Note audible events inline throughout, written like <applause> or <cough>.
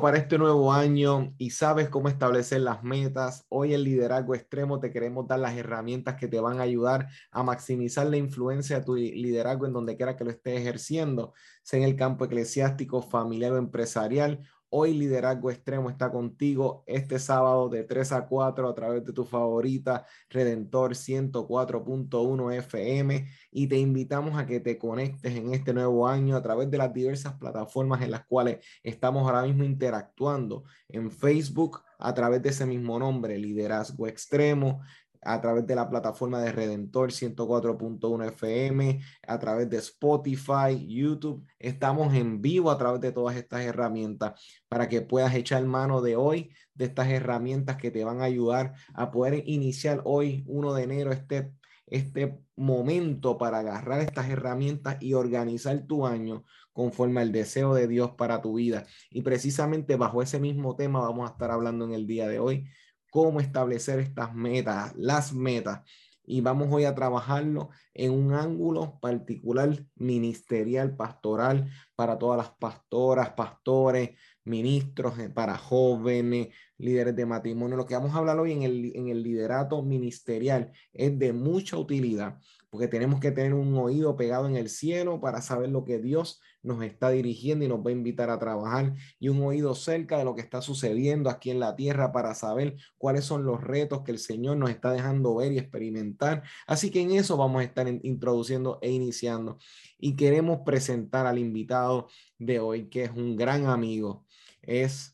Para este nuevo año y sabes cómo establecer las metas, hoy en Liderazgo Extremo te queremos dar las herramientas que te van a ayudar a maximizar la influencia de tu liderazgo en donde quiera que lo estés ejerciendo, sea en el campo eclesiástico, familiar o empresarial Hoy Liderazgo Extremo está contigo este sábado de 3 a 4 a través de tu favorita Redentor 104.1 FM y te invitamos a que te conectes en este nuevo año a través de las diversas plataformas en las cuales estamos ahora mismo interactuando en Facebook a través de ese mismo nombre, Liderazgo Extremo, a través de la plataforma de Redentor 104.1 FM, a través de Spotify, YouTube. Estamos en vivo a través de todas estas herramientas para que puedas echar mano de hoy de estas herramientas que te van a ayudar a poder iniciar hoy, 1 de enero, este, este momento para agarrar estas herramientas y organizar tu año conforme al deseo de Dios para tu vida. Y precisamente bajo ese mismo tema vamos a estar hablando en el día de hoy cómo establecer estas metas, las metas. Y vamos hoy a trabajarlo en un ángulo particular ministerial, pastoral, para todas las pastoras, pastores, ministros, eh, para jóvenes, líderes de matrimonio. Lo que vamos a hablar hoy en el, en el liderato ministerial es de mucha utilidad, porque tenemos que tener un oído pegado en el cielo para saber lo que Dios nos está dirigiendo y nos va a invitar a trabajar y un oído cerca de lo que está sucediendo aquí en la tierra para saber cuáles son los retos que el Señor nos está dejando ver y experimentar. Así que en eso vamos a estar introduciendo e iniciando y queremos presentar al invitado de hoy que es un gran amigo, es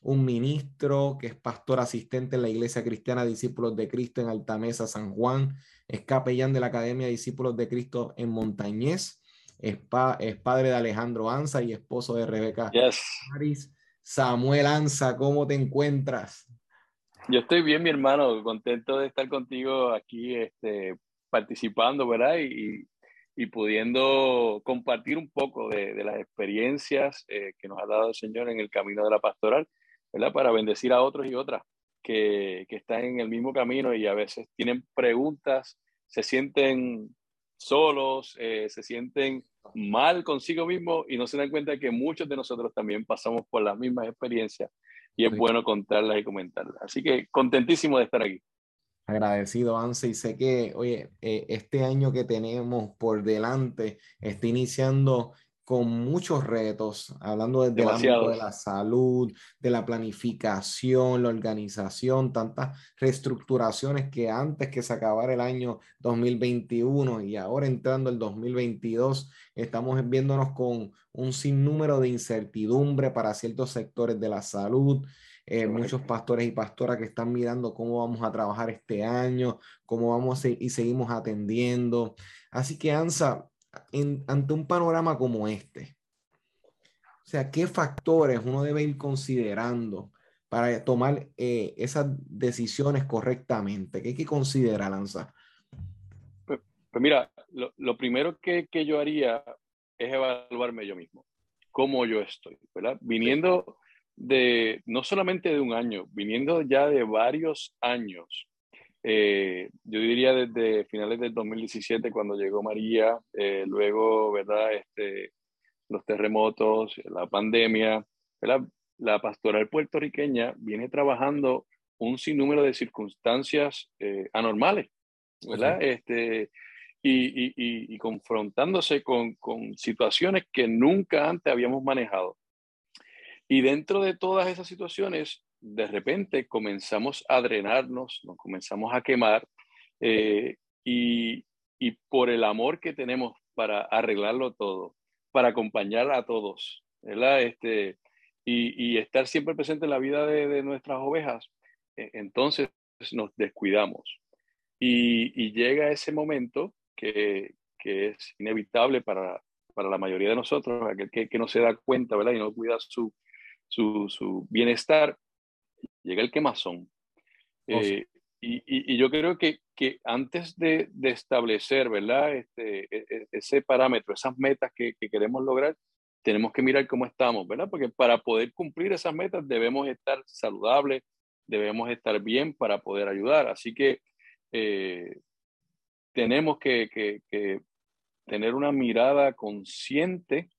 un ministro que es pastor asistente en la Iglesia Cristiana Discípulos de Cristo en Altamesa, San Juan, es capellán de la Academia Discípulos de Cristo en Montañés es, padre de Alejandro Anza y esposo de Rebeca yes. Samuel Anza, ¿cómo te encuentras? Yo estoy bien, mi hermano, contento de estar contigo aquí este, participando, ¿verdad? Y, y pudiendo compartir un poco de, de las experiencias eh, que nos ha dado el Señor en el camino de la pastoral, ¿verdad? Para bendecir a otros y otras que, que están en el mismo camino y a veces tienen preguntas, se sienten solos, eh, se sienten mal consigo mismo y no se dan cuenta que muchos de nosotros también pasamos por las mismas experiencias y es bueno contarlas y comentarlas. Así que contentísimo de estar aquí. Agradecido, Anse, y sé que, oye, eh, este año que tenemos por delante está iniciando con muchos retos, hablando desde el ámbito de la salud, de la planificación, la organización, tantas reestructuraciones que antes que se acabara el año 2021 y ahora entrando el 2022, estamos viéndonos con un sinnúmero de incertidumbre para ciertos sectores de la salud. Eh, muchos pastores y pastoras que están mirando cómo vamos a trabajar este año, cómo vamos a, y seguimos atendiendo. Así que, Ansa, ante un panorama como este? O sea, ¿qué factores uno debe ir considerando para tomar eh, esas decisiones correctamente? ¿Qué hay que considerar, Lanza? Pues, pues mira, lo, primero que, que, yo haría es evaluarme yo mismo, cómo yo estoy, ¿verdad? Viniendo de, no solamente de un año, viniendo ya de varios años eh, yo diría desde finales del 2017 cuando llegó María, eh, luego, ¿verdad? Este, los terremotos, la pandemia, la pastoral puertorriqueña viene trabajando un sinnúmero de circunstancias eh, anormales, ¿verdad? Este, y, y, y, confrontándose con, con situaciones que nunca antes habíamos manejado. Y dentro de todas esas situaciones, de repente comenzamos a drenarnos, nos comenzamos a quemar eh, y, por el amor que tenemos para arreglarlo todo, para acompañar a todos, ¿verdad? Este, y, estar siempre presente en la vida de, nuestras ovejas, e, entonces nos descuidamos. Y, llega ese momento que, es inevitable para, para la mayoría de nosotros, aquel que, que, no se da cuenta, ¿verdad? Y no cuida su, su, su bienestar, llega el quemazón. Oh, eh, y, y, yo creo que, que antes de, de, establecer, ¿verdad? Este, e, e, ese parámetro, esas metas que, que, queremos lograr, tenemos que mirar cómo estamos, ¿verdad? Porque para poder cumplir esas metas debemos estar saludables, debemos estar bien para poder ayudar. Así que eh, tenemos que, que, tener una mirada consciente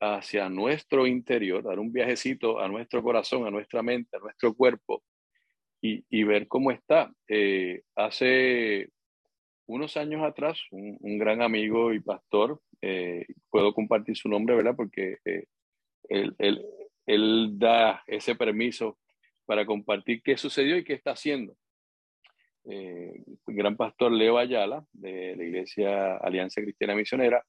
hacia nuestro interior, dar un viajecito a nuestro corazón, a nuestra mente, a nuestro cuerpo y, y ver cómo está. Eh, hace unos años atrás, un, gran amigo y pastor, eh, puedo compartir su nombre, ¿verdad? Porque eh, él, él, él, da ese permiso para compartir qué sucedió y qué está haciendo. el gran pastor Leo Ayala, de la Iglesia Alianza Cristiana Misionera,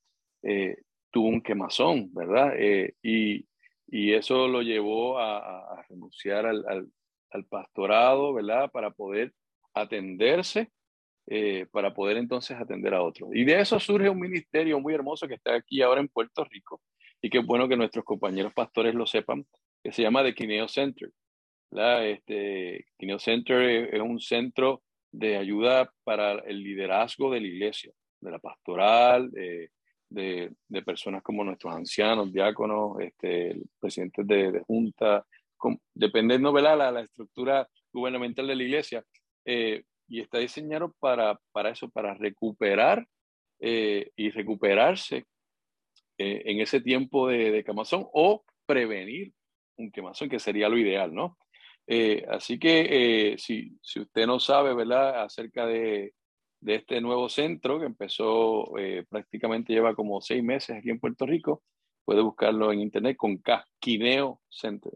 tuvo un quemazón, ¿verdad? Eh, y, y, eso lo llevó a, renunciar al, al, pastorado, ¿verdad? Para poder atenderse, eh, para poder entonces atender a otros. Y de eso surge un ministerio muy hermoso que está aquí ahora en Puerto Rico y que es bueno que nuestros compañeros pastores lo sepan, que se llama The Kineo Center. Este, Kineo Center es un centro de ayuda para el liderazgo de la iglesia, de la pastoral, eh, de, de, personas como nuestros ancianos, diáconos, este, presidentes de, de junta, dependiendo de la, la, estructura gubernamental de la iglesia, eh, y está diseñado para, para eso, para recuperar eh, y recuperarse eh, en ese tiempo de, de, quemazón o prevenir un quemazón, que sería lo ideal, ¿no? así que si, si usted no sabe, ¿verdad?, acerca de, de este nuevo centro que empezó eh, prácticamente lleva como seis meses aquí en Puerto Rico. Puede buscarlo en internet con Casquineo Center.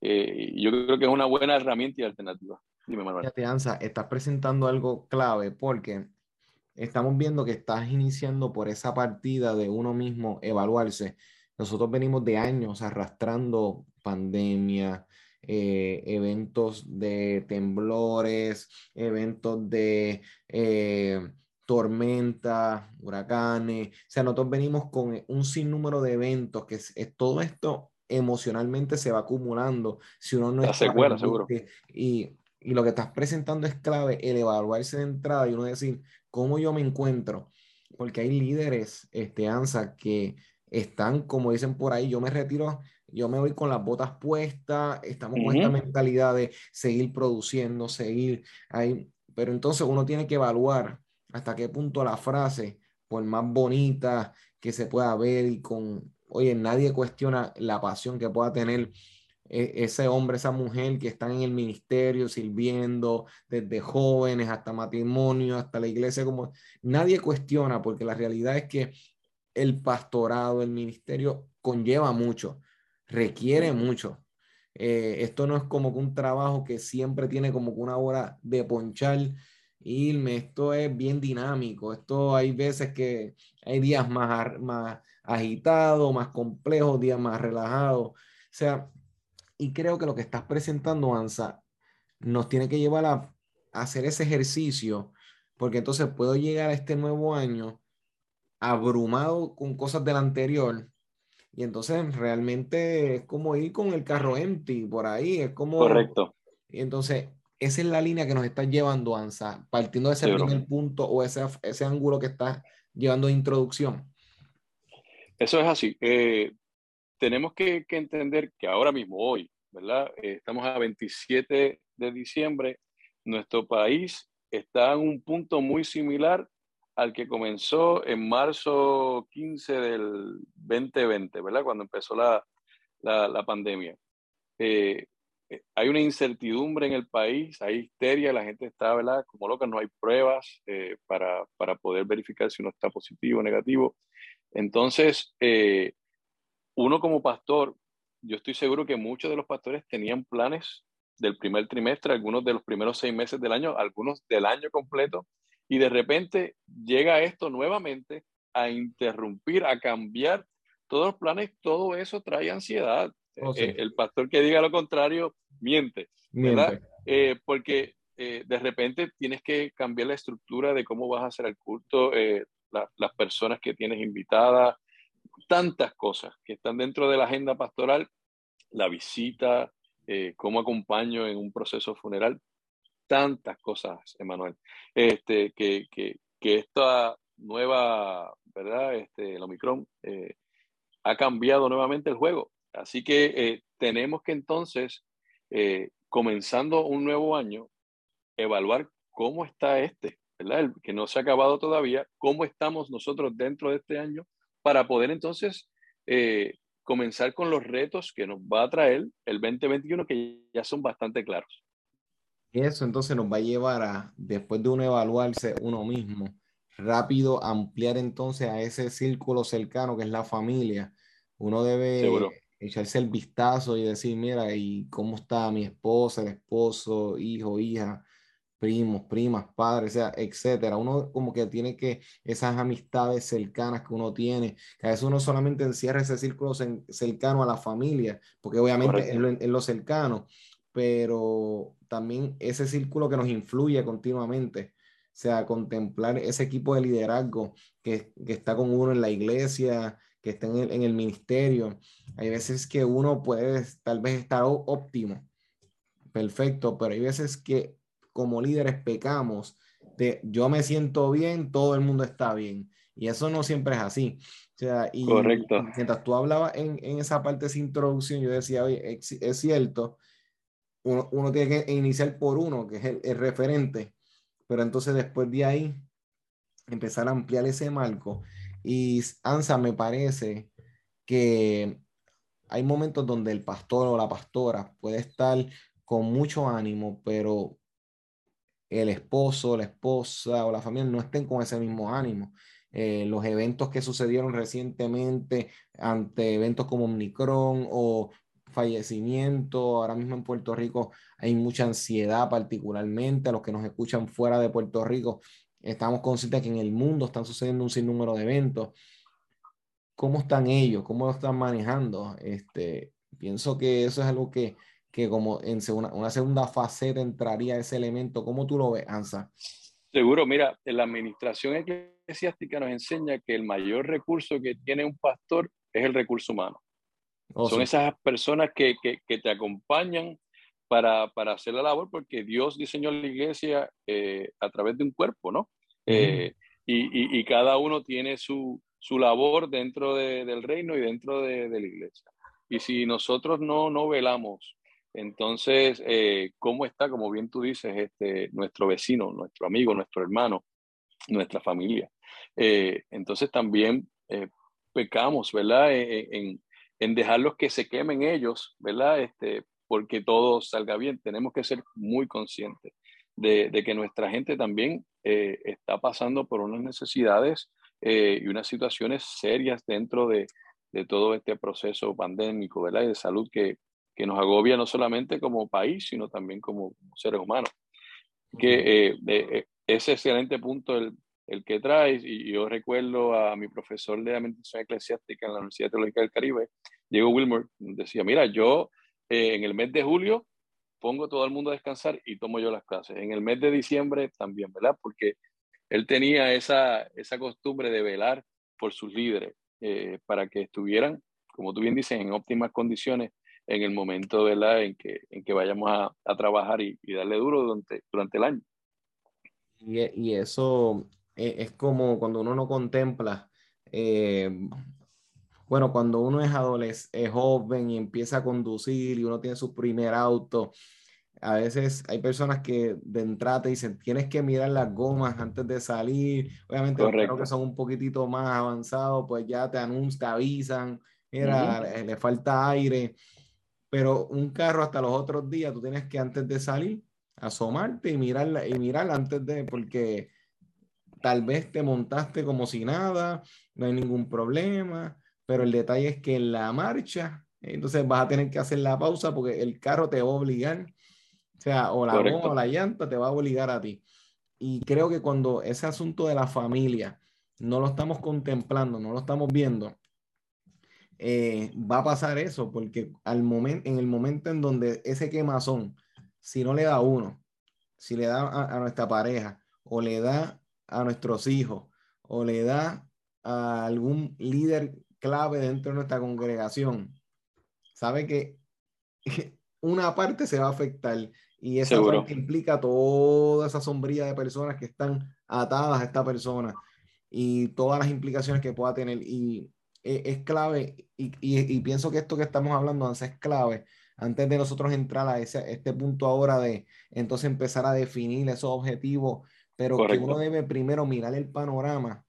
Eh, yo creo que es una buena herramienta y alternativa. Dime, Manuel. Ansa, estás presentando algo clave porque estamos viendo que estás iniciando por esa partida de uno mismo evaluarse. Nosotros venimos de años arrastrando pandemia, eh, eventos de temblores, eventos de eh, tormentas, huracanes. O sea, nosotros venimos con un sinnúmero de eventos que es, todo esto emocionalmente se va acumulando si uno no está seguro, seguro. Y, y lo que estás presentando es clave, el evaluarse de entrada y uno decir, ¿cómo yo me encuentro? Porque hay líderes, este, ANSA, que están, como dicen por ahí, yo me retiro yo me voy con las botas puestas, estamos con esta mentalidad de seguir produciendo, seguir ahí, pero entonces uno tiene que evaluar hasta qué punto la frase, por más bonita que se pueda ver y con, oye, nadie cuestiona la pasión que pueda tener e, ese hombre, esa mujer que están en el ministerio sirviendo desde jóvenes hasta matrimonio, hasta la iglesia, como nadie cuestiona, porque la realidad es que el pastorado, el ministerio conlleva mucho requiere mucho. Eh, esto no es como que un trabajo que siempre tiene como que una hora de ponchar, irme, esto es bien dinámico, esto hay veces que hay días más, más agitados, más complejos, días más relajados, o sea, y creo que lo que estás presentando, Ansa, nos tiene que llevar a, a hacer ese ejercicio, porque entonces puedo llegar a este nuevo año abrumado con cosas del anterior y entonces realmente es como ir con el carro empty por ahí, es como... Correcto. Y entonces esa es la línea que nos está llevando, Ansa, partiendo de ese primer punto o ese, ese ángulo que está llevando de introducción. Eso es así. Eh, tenemos que, que, entender que ahora mismo, hoy, ¿verdad? Eh, estamos a 27 de diciembre, nuestro país está en un punto muy similar al que comenzó en marzo 15 del 2020, ¿verdad? Cuando empezó la, la, pandemia. Eh, eh, hay una incertidumbre en el país, hay histeria, la gente está, ¿verdad? Como loca, no hay pruebas eh, para, para, poder verificar si uno está positivo o negativo. Entonces, uno como pastor, yo estoy seguro que muchos de los pastores tenían planes del primer trimestre, algunos de los primeros seis meses del año, algunos del año completo, y de repente llega esto nuevamente a interrumpir, a cambiar todos los planes, todo eso trae ansiedad. Oh, eh, el pastor que diga lo contrario miente, ¿verdad? Eh, porque eh, de repente tienes que cambiar la estructura de cómo vas a hacer el culto, las personas que tienes invitadas, tantas cosas que están dentro de la agenda pastoral, la visita, eh, cómo acompaño en un proceso funeral, tantas cosas, Emanuel, este, que, que, esta nueva, ¿verdad? Este, el Omicron eh, ha cambiado nuevamente el juego. Así que eh, tenemos que entonces, comenzando un nuevo año, evaluar cómo está este, ¿verdad? que no se ha acabado todavía, cómo estamos nosotros dentro de este año para poder entonces eh, comenzar con los retos que nos va a traer el 2021, que ya son bastante claros. Y eso entonces nos va a llevar a, después de uno evaluarse uno mismo, rápido ampliar entonces a ese círculo cercano que es la familia. Uno debe echarse el vistazo y decir, mira, ¿y cómo está mi esposa, el esposo, hijo, hija? primos, primas, padres, sea, etcétera. Uno como que tiene que esas amistades cercanas que uno tiene, que a veces uno solamente encierra ese círculo cercano a la familia, porque obviamente es lo, cercano, pero también ese círculo que nos influye continuamente. O sea, contemplar ese equipo de liderazgo que, que está con uno en la iglesia, que está en el, en el ministerio. Hay veces que uno puede tal vez estar óptimo, perfecto, pero hay veces que como líderes pecamos de yo me siento bien, todo el mundo está bien. Y eso no siempre es así. O sea, y Correcto. mientras tú hablabas en, en, esa parte de esa introducción, yo decía, oye, es, cierto, uno, uno, tiene que iniciar por uno, que es el, referente, pero entonces después de ahí empezar a ampliar ese marco. Y Ansa, me parece que hay momentos donde el pastor o la pastora puede estar con mucho ánimo, pero el esposo, la esposa o la familia no estén con ese mismo ánimo. Eh, los eventos que sucedieron recientemente ante eventos como Omicron o fallecimiento, ahora mismo en Puerto Rico hay mucha ansiedad particularmente, a los que nos escuchan fuera de Puerto Rico, estamos conscientes que en el mundo están sucediendo un sinnúmero de eventos. ¿Cómo están ellos? ¿Cómo lo están manejando? Este, pienso que eso es algo que que como en una, una segunda faceta entraría ese elemento. ¿Cómo tú lo ves, Ansa? Seguro, mira, la administración eclesiástica nos enseña que el mayor recurso que tiene un pastor es el recurso humano. Oh, Son esas personas que, que, que te acompañan para, para, hacer la labor, porque Dios diseñó la iglesia eh, a través de un cuerpo, ¿no? Eh, y, y, y, cada uno tiene su, su labor dentro de, del reino y dentro de, de, la iglesia. Y si nosotros no, no velamos entonces, eh, ¿cómo está, como bien tú dices, este, nuestro vecino, nuestro amigo, nuestro hermano, nuestra familia? Eh, entonces también pecamos, ¿verdad? En, en, dejarlos que se quemen ellos, ¿verdad? Este, porque todo salga bien. Tenemos que ser muy conscientes de, de que nuestra gente también está pasando por unas necesidades y unas situaciones serias dentro de, de todo este proceso pandémico, ¿verdad? Y de salud que, que nos agobia no solamente como país, sino también como seres humanos. Que eh, eh, ese excelente punto el, el que traes, y yo recuerdo a mi profesor de Administración Eclesiástica en la Universidad Teológica del Caribe, Diego Wilmer, decía, mira, yo eh, en el mes de julio pongo todo el mundo a descansar y tomo yo las clases. En el mes de diciembre también, ¿verdad? Porque él tenía esa, esa costumbre de velar por sus líderes para que estuvieran, como tú bien dices, en óptimas condiciones en el momento ¿verdad? En, que, en que vayamos a, a trabajar y, y, darle duro durante, durante el año. Y eso es, es, como cuando uno no contempla, eh, bueno, cuando uno es adolescente, es joven y empieza a conducir y uno tiene su primer auto, a veces hay personas que de entrada te dicen, tienes que mirar las gomas antes de salir. Obviamente, los que son un poquitito más avanzados, pues ya te anuncian, te avisan, mira, uh -huh. le, falta aire pero un carro hasta los otros días, tú tienes que antes de salir, asomarte y mirarla, y mirar antes de, porque tal vez te montaste como si nada, no hay ningún problema, pero el detalle es que en la marcha, entonces vas a tener que hacer la pausa porque el carro te va a obligar, o sea, o la goma o la llanta te va a obligar a ti. Y creo que cuando ese asunto de la familia no lo estamos contemplando, no lo estamos viendo, eh, va a pasar eso, porque al momento, en el momento en donde ese quemazón, si no le da a uno, si le da a, a, nuestra pareja, o le da a nuestros hijos, o le da a algún líder clave dentro de nuestra congregación sabe que <laughs> una parte se va a afectar y parte implica toda esa sombría de personas que están atadas a esta persona y todas las implicaciones que pueda tener. Y e, es, clave, y, y, pienso que esto que estamos hablando es clave antes de nosotros entrar a ese, este punto ahora de entonces empezar a definir esos objetivos, pero que uno debe primero mirar el panorama,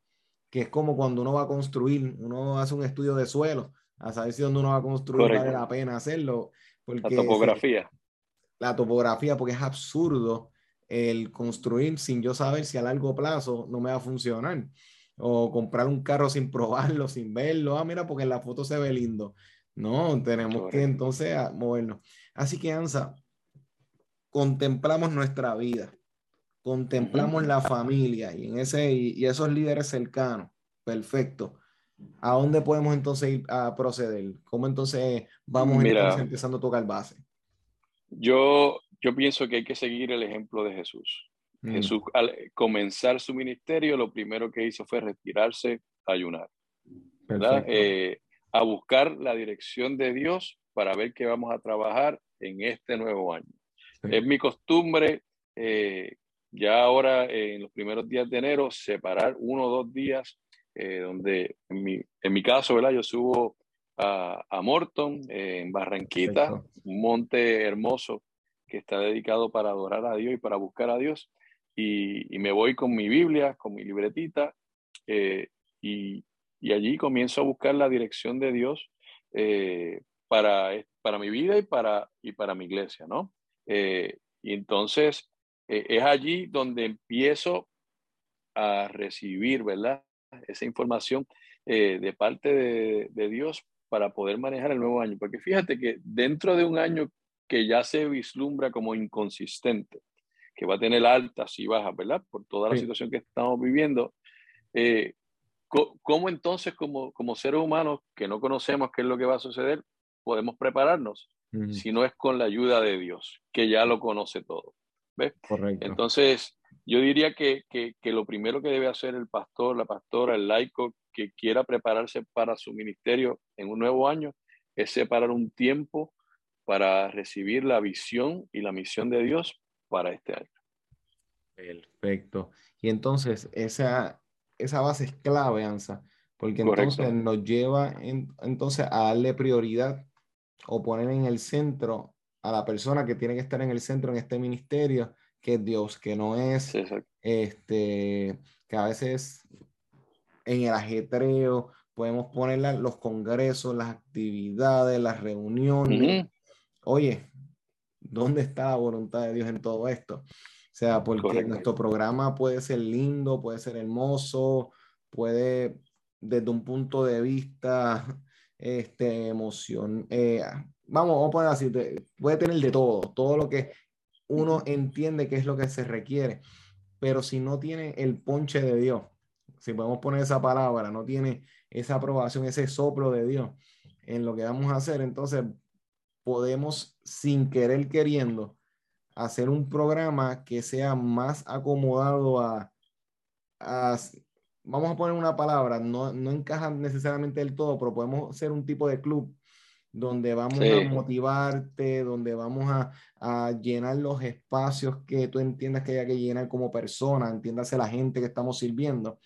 que es como cuando uno va a construir, uno hace un estudio de suelo, a saber si donde uno va a construir vale la pena hacerlo. Porque la topografía. la topografía, porque es absurdo el construir sin yo saber si a largo plazo no me va a funcionar. O comprar un carro sin probarlo, <laughs> sin verlo. Ah, mira, porque en la foto se ve lindo. No, tenemos que entonces movernos. Así que, Ansa, contemplamos nuestra vida, contemplamos la familia y, en ese, y esos líderes cercanos. Perfecto ¿A dónde podemos entonces ir a proceder? ¿Cómo entonces vamos empezando a tocar base? Yo, yo pienso que hay que seguir el ejemplo de Jesús. Mm. Jesús, al comenzar su ministerio, lo primero que hizo fue retirarse a ayunar. ¿verdad? Eh, a buscar la dirección de Dios para ver qué vamos a trabajar en este nuevo año. Es mi costumbre, eh, ya ahora en los primeros días de enero, separar uno o dos días eh, donde en mi, en mi, caso, ¿verdad? Yo subo a, a Morton, en Barranquita, un monte hermoso que está dedicado para adorar a Dios y para buscar a Dios. Y, y me voy con mi Biblia, con mi libretita, eh, y, y, allí comienzo a buscar la dirección de Dios eh, para, para mi vida y para, y para mi iglesia, ¿no? y entonces es allí donde empiezo a recibir, ¿verdad? esa información eh, de parte de, Dios para poder manejar el nuevo año. Porque fíjate que dentro de un año que ya se vislumbra como inconsistente, que va a tener altas y bajas, ¿verdad? Por toda la situación que estamos viviendo, eh, ¿cómo entonces como, como seres humanos que no conocemos qué es lo que va a suceder, podemos prepararnos? Si no es con la ayuda de Dios, que ya lo conoce todo. ¿Ves? Correcto. Entonces, yo diría que, que, que, lo primero que debe hacer el pastor, la pastora, el laico que quiera prepararse para su ministerio en un nuevo año es separar un tiempo para recibir la visión y la misión de Dios para este año. Perfecto. Y entonces esa, esa base es clave, Ansa, porque entonces nos lleva entonces a darle prioridad o poner en el centro a la persona que tiene que estar en el centro en este ministerio que es Dios, que no es este, que a veces en el ajetreo podemos poner los congresos, las actividades, las reuniones. Oye, ¿dónde está la voluntad de Dios en todo esto? O sea, porque nuestro programa puede ser lindo, puede ser hermoso, puede desde un punto de vista este, emoción, eh, vamos, vamos a poner así, puede tener de todo, todo lo que uno entiende qué es lo que se requiere. Pero si no tiene el ponche de Dios, si podemos poner esa palabra, no tiene esa aprobación, ese soplo de Dios en lo que vamos a hacer, entonces podemos, sin querer queriendo, hacer un programa que sea más acomodado a, vamos a poner una palabra, no, no encaja necesariamente del todo, pero podemos ser un tipo de club donde vamos a motivarte, donde vamos a, a, llenar los espacios que tú entiendas que haya que llenar como persona, entiéndase la gente que estamos sirviendo,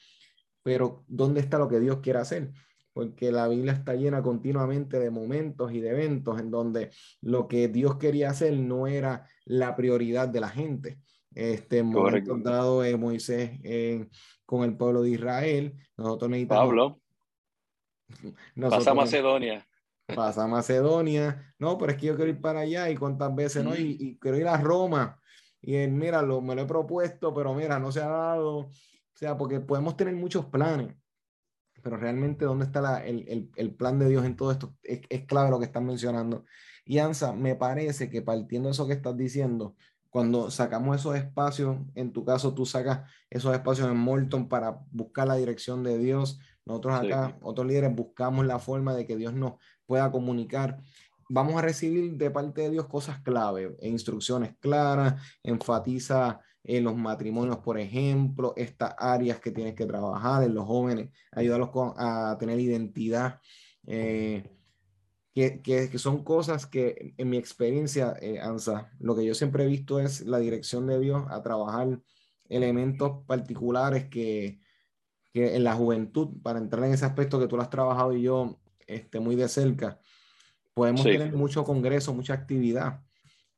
pero ¿dónde está lo que Dios quiere hacer? Porque la Biblia está llena continuamente de momentos y de eventos en donde lo que Dios quería hacer no era la prioridad de la gente. Este momento dado de Moisés con el pueblo de Israel, nosotros necesitamos... Pablo. <laughs> Nosotros, Pasa Macedonia pasa a Macedonia, no, pero es que yo quiero ir para allá y cuántas veces, ¿no? Y, quiero ir a Roma. Y él, mira, lo, me lo he propuesto, pero mira, no se ha dado. O sea, porque podemos tener muchos planes, pero realmente dónde está la, el, el, el, plan de Dios en todo esto es, es, clave lo que están mencionando. Y Ansa, me parece que partiendo de eso que estás diciendo, cuando sacamos esos espacios, en tu caso tú sacas esos espacios en Morton para buscar la dirección de Dios, nosotros acá, otros líderes, buscamos la forma de que Dios nos pueda comunicar. Vamos a recibir de parte de Dios cosas clave, e instrucciones claras, enfatiza en los matrimonios, por ejemplo, estas áreas que tienes que trabajar en los jóvenes, ayudarlos a tener identidad, eh, que, que, son cosas que en mi experiencia, eh, Ansa, lo que yo siempre he visto es la dirección de Dios a trabajar elementos particulares que, que en la juventud, para entrar en ese aspecto que tú lo has trabajado y yo este, muy de cerca, podemos tener mucho congreso, mucha actividad,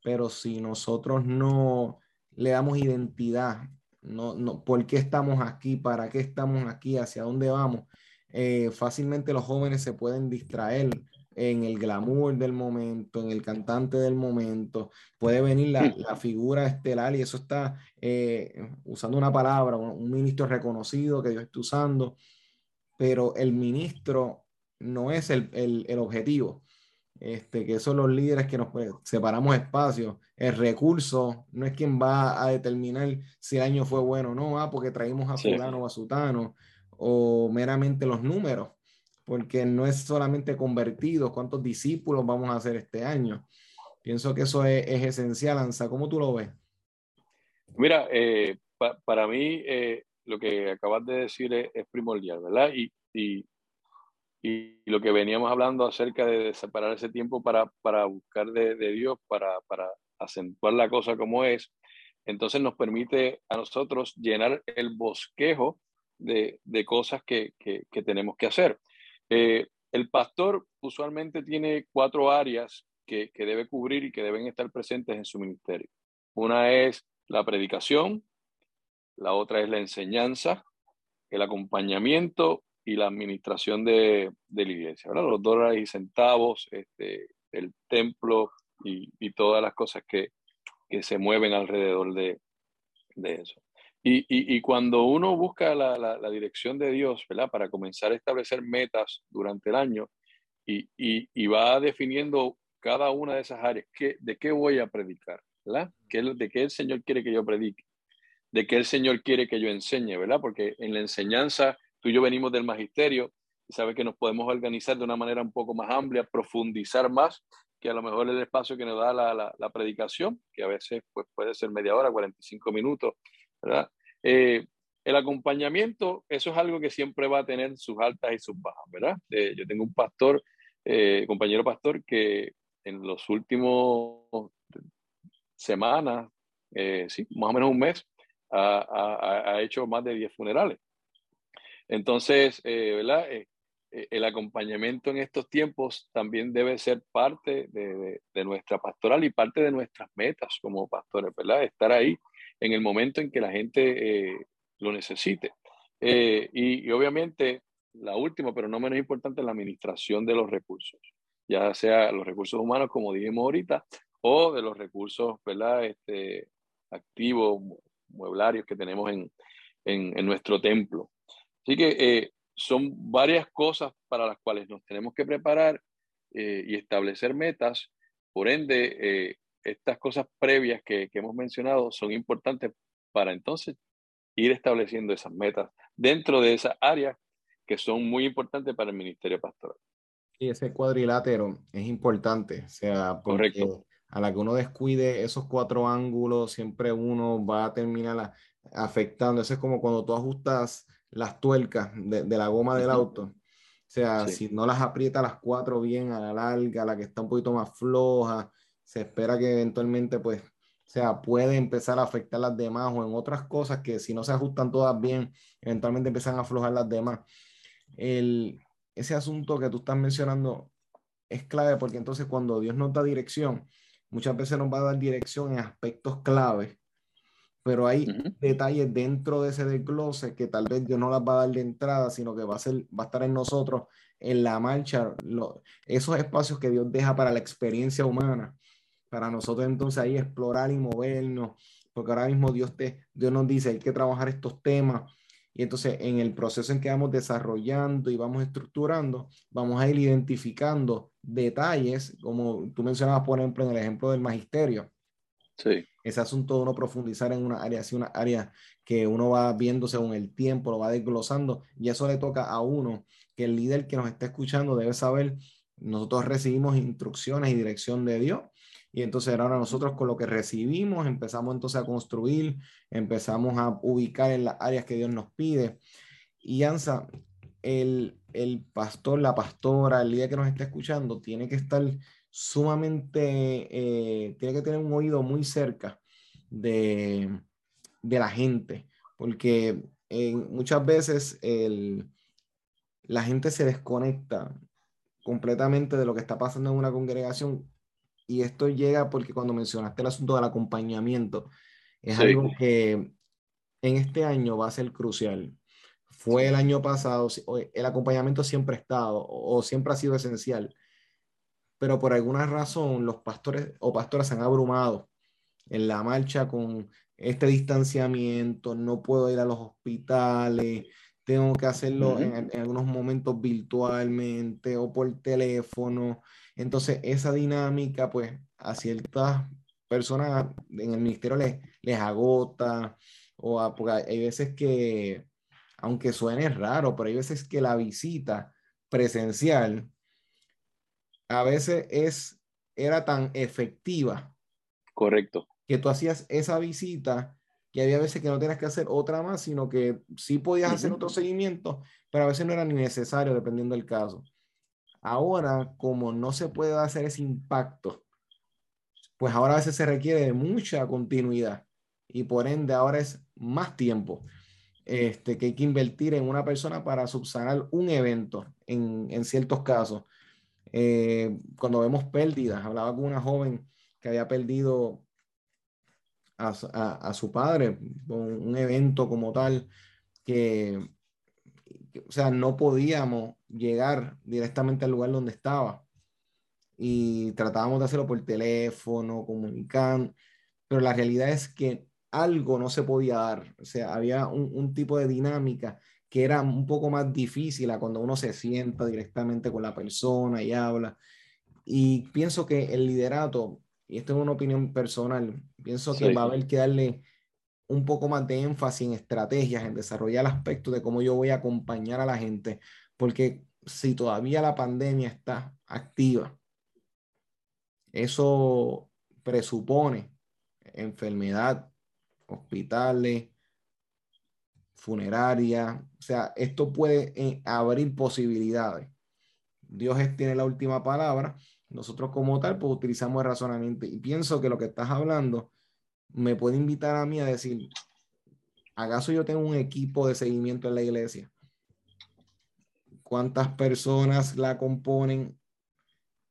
pero si nosotros no le damos identidad, no, no, ¿por qué estamos aquí? ¿Para qué estamos aquí? ¿Hacia dónde vamos? Eh, fácilmente los jóvenes se pueden distraer en el glamour del momento, en el cantante del momento, puede venir la, la figura estelar y eso está eh, usando una palabra, un, ministro reconocido que Dios está usando, pero el ministro no es el, el, el objetivo. Este, que son los líderes que nos pues, separamos espacio. El recurso no es quien va a determinar si el año fue bueno o no, ah, porque traímos a fulano o a sutano, o meramente los números, porque no es solamente convertidos, cuántos discípulos vamos a hacer este año. Pienso que eso es, esencial, Ansa. ¿Cómo tú lo ves? Mira, eh, para mí eh, lo que acabas de decir es, primordial, ¿verdad? Y, y, y, lo que veníamos hablando acerca de, separar ese tiempo para, para buscar de, Dios, para, para acentuar la cosa como es, entonces nos permite a nosotros llenar el bosquejo de, de cosas que, que, que, tenemos que hacer. Eh, el pastor usualmente tiene cuatro áreas que, que, debe cubrir y que deben estar presentes en su ministerio. Una es la predicación, la otra es la enseñanza, el acompañamiento y la administración de, de la iglesia, ¿verdad? los dólares y centavos, este, el templo y, y todas las cosas que, que se mueven alrededor de, de eso. Y, y, cuando uno busca la, la, dirección de Dios, ¿verdad? Para comenzar a establecer metas durante el año y, y va definiendo cada una de esas áreas, ¿qué, ¿de qué voy a predicar? ¿Verdad? ¿Qué, ¿De qué el Señor quiere que yo predique? ¿De qué el Señor quiere que yo enseñe? ¿Verdad? Porque en la enseñanza, tú y yo venimos del magisterio y sabes que nos podemos organizar de una manera un poco más amplia, profundizar más que a lo mejor el espacio que nos da la, la, predicación, que a veces pues, puede ser media hora, 45 minutos, ¿verdad? Eh, el acompañamiento, eso es algo que siempre va a tener sus altas y sus bajas, ¿verdad? Eh, yo tengo un pastor, eh, compañero pastor, que en los últimos semanas, sí, más o menos un mes, ha, ha, hecho más de 10 funerales. Entonces, ¿verdad? el acompañamiento en estos tiempos también debe ser parte de, nuestra pastoral y parte de nuestras metas como pastores, ¿verdad? Estar ahí en el momento en que la gente eh, lo necesite. Eh, y, obviamente, la última, pero no menos importante, es la administración de los recursos, ya sea los recursos humanos, como dijimos ahorita, o de los recursos ¿verdad? Este, activos, mueblarios que tenemos en, en, nuestro templo. Así que eh, son varias cosas para las cuales nos tenemos que preparar y establecer metas. Por ende, estas cosas previas que, hemos mencionado son importantes para entonces ir estableciendo esas metas dentro de esas áreas que son muy importantes para el ministerio pastoral. Y ese cuadrilátero es importante, o sea, Correcto. a la que uno descuide esos cuatro ángulos, siempre uno va a terminar afectando. Eso es como cuando tú ajustas las tuercas de, la goma del auto. O sea, si no las aprieta las cuatro bien a la larga, la que está un poquito más floja, se espera que eventualmente, pues, o sea, puede empezar a afectar las demás o en otras cosas que si no se ajustan todas bien, eventualmente empiezan a aflojar las demás. El, ese asunto que tú estás mencionando es clave porque entonces cuando Dios nos da dirección, muchas veces nos va a dar dirección en aspectos claves, pero hay detalles dentro de ese desglose que tal vez Dios no las va a dar de entrada, sino que va a, ser, va a estar en nosotros en la marcha, esos espacios que Dios deja para la experiencia humana para nosotros entonces ahí explorar y movernos, porque ahora mismo Dios, te, Dios nos dice, hay que trabajar estos temas. Y entonces en el proceso en que vamos desarrollando y vamos estructurando, vamos a ir identificando detalles, como tú mencionabas, por ejemplo, en el ejemplo del magisterio. Sí. Ese asunto de uno profundizar en una área, así una área que uno va viendo según el tiempo, lo va desglosando, y eso le toca a uno, que el líder que nos está escuchando debe saber, nosotros recibimos instrucciones y dirección de Dios, Y entonces ahora nosotros con lo que recibimos empezamos entonces a construir, empezamos a ubicar en las áreas que Dios nos pide. Y Ansa, el, el pastor, la pastora, el líder que nos está escuchando, tiene que estar sumamente, eh, tiene que tener un oído muy cerca de, de la gente, porque muchas veces el, la gente se desconecta completamente de lo que está pasando en una congregación y esto llega porque cuando mencionaste el asunto del acompañamiento, es algo que en este año va a ser crucial. Fue el año pasado, el acompañamiento siempre ha estado o siempre ha sido esencial, pero por alguna razón los pastores o pastoras se han abrumado en la marcha con este distanciamiento, no puedo ir a los hospitales, tengo que hacerlo en, algunos momentos virtualmente o por teléfono. Entonces, esa dinámica, pues, a ciertas personas en el ministerio les, les agota, o porque hay veces que, aunque suene raro, pero hay veces que la visita presencial a veces es, era tan efectiva. Correcto. Que tú hacías esa visita que había veces que no tenías que hacer otra más, sino que sí podías hacer otro seguimiento, pero a veces no era ni necesario dependiendo del caso. Ahora, como no se puede hacer ese impacto, pues ahora a veces se requiere de mucha continuidad y por ende ahora es más tiempo este, que hay que invertir en una persona para subsanar un evento en, en ciertos casos. Eh, cuando vemos pérdidas, hablaba con una joven que había perdido a, a, su padre con un evento como tal que, o sea, no podíamos llegar directamente al lugar donde estaba. Y tratábamos de hacerlo por teléfono, comunicando, pero la realidad es que algo no se podía dar, o sea, había un, un tipo de dinámica que era un poco más difícil a cuando uno se sienta directamente con la persona y habla. Y pienso que el liderato, y esto es una opinión personal, pienso que va a haber que darle un poco más de énfasis en estrategias, en desarrollar aspectos de cómo yo voy a acompañar a la gente, porque si todavía la pandemia está activa, eso presupone enfermedad, hospitales, funeraria. O sea, esto puede eh, abrir posibilidades. Dios tiene la última palabra. Nosotros como tal, pues utilizamos el razonamiento. Y pienso que lo que estás hablando me puede invitar a mí a decir, ¿acaso yo tengo un equipo de seguimiento en la iglesia? ¿Cuántas personas la componen?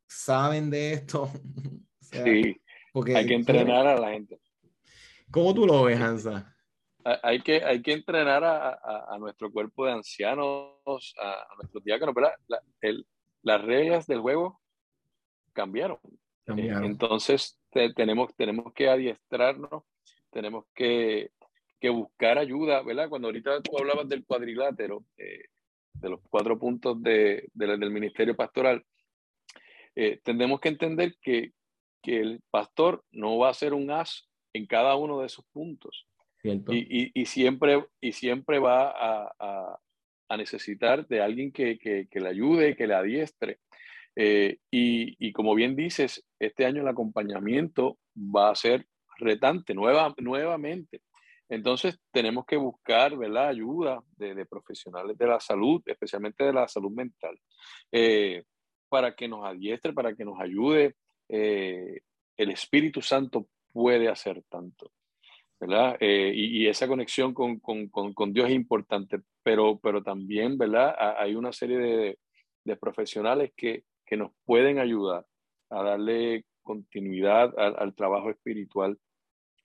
¿Saben de esto? <laughs> sí, porque hay que entrenar a la gente. ¿Cómo tú lo ves, Hansa? Hay que, hay que entrenar a, a, nuestro cuerpo de ancianos, a, nuestros diáconos, pero las reglas del juego cambiaron. entonces tenemos, tenemos que adiestrarnos, tenemos que, que, buscar ayuda, ¿verdad? Cuando ahorita tú hablabas del cuadrilátero, eh, de los cuatro puntos de, del ministerio pastoral, eh, tenemos que entender que, que el pastor no va a ser un as en cada uno de esos puntos. Y, y, siempre, y siempre va a, a, necesitar de alguien que, que, le ayude, que le adiestre. Eh, y, y, como bien dices, este año el acompañamiento va a ser retante nueva, nuevamente. Entonces tenemos que buscar ¿verdad? ayuda de, de, profesionales de la salud, especialmente de la salud mental, eh, para que nos adiestre, para que nos ayude. Eh, el Espíritu Santo puede hacer tanto. ¿Verdad? Eh, y, esa conexión con, con, con, Dios es importante, pero, pero también, ¿verdad? Hay una serie de, profesionales que, que, nos pueden ayudar a darle continuidad al, al trabajo espiritual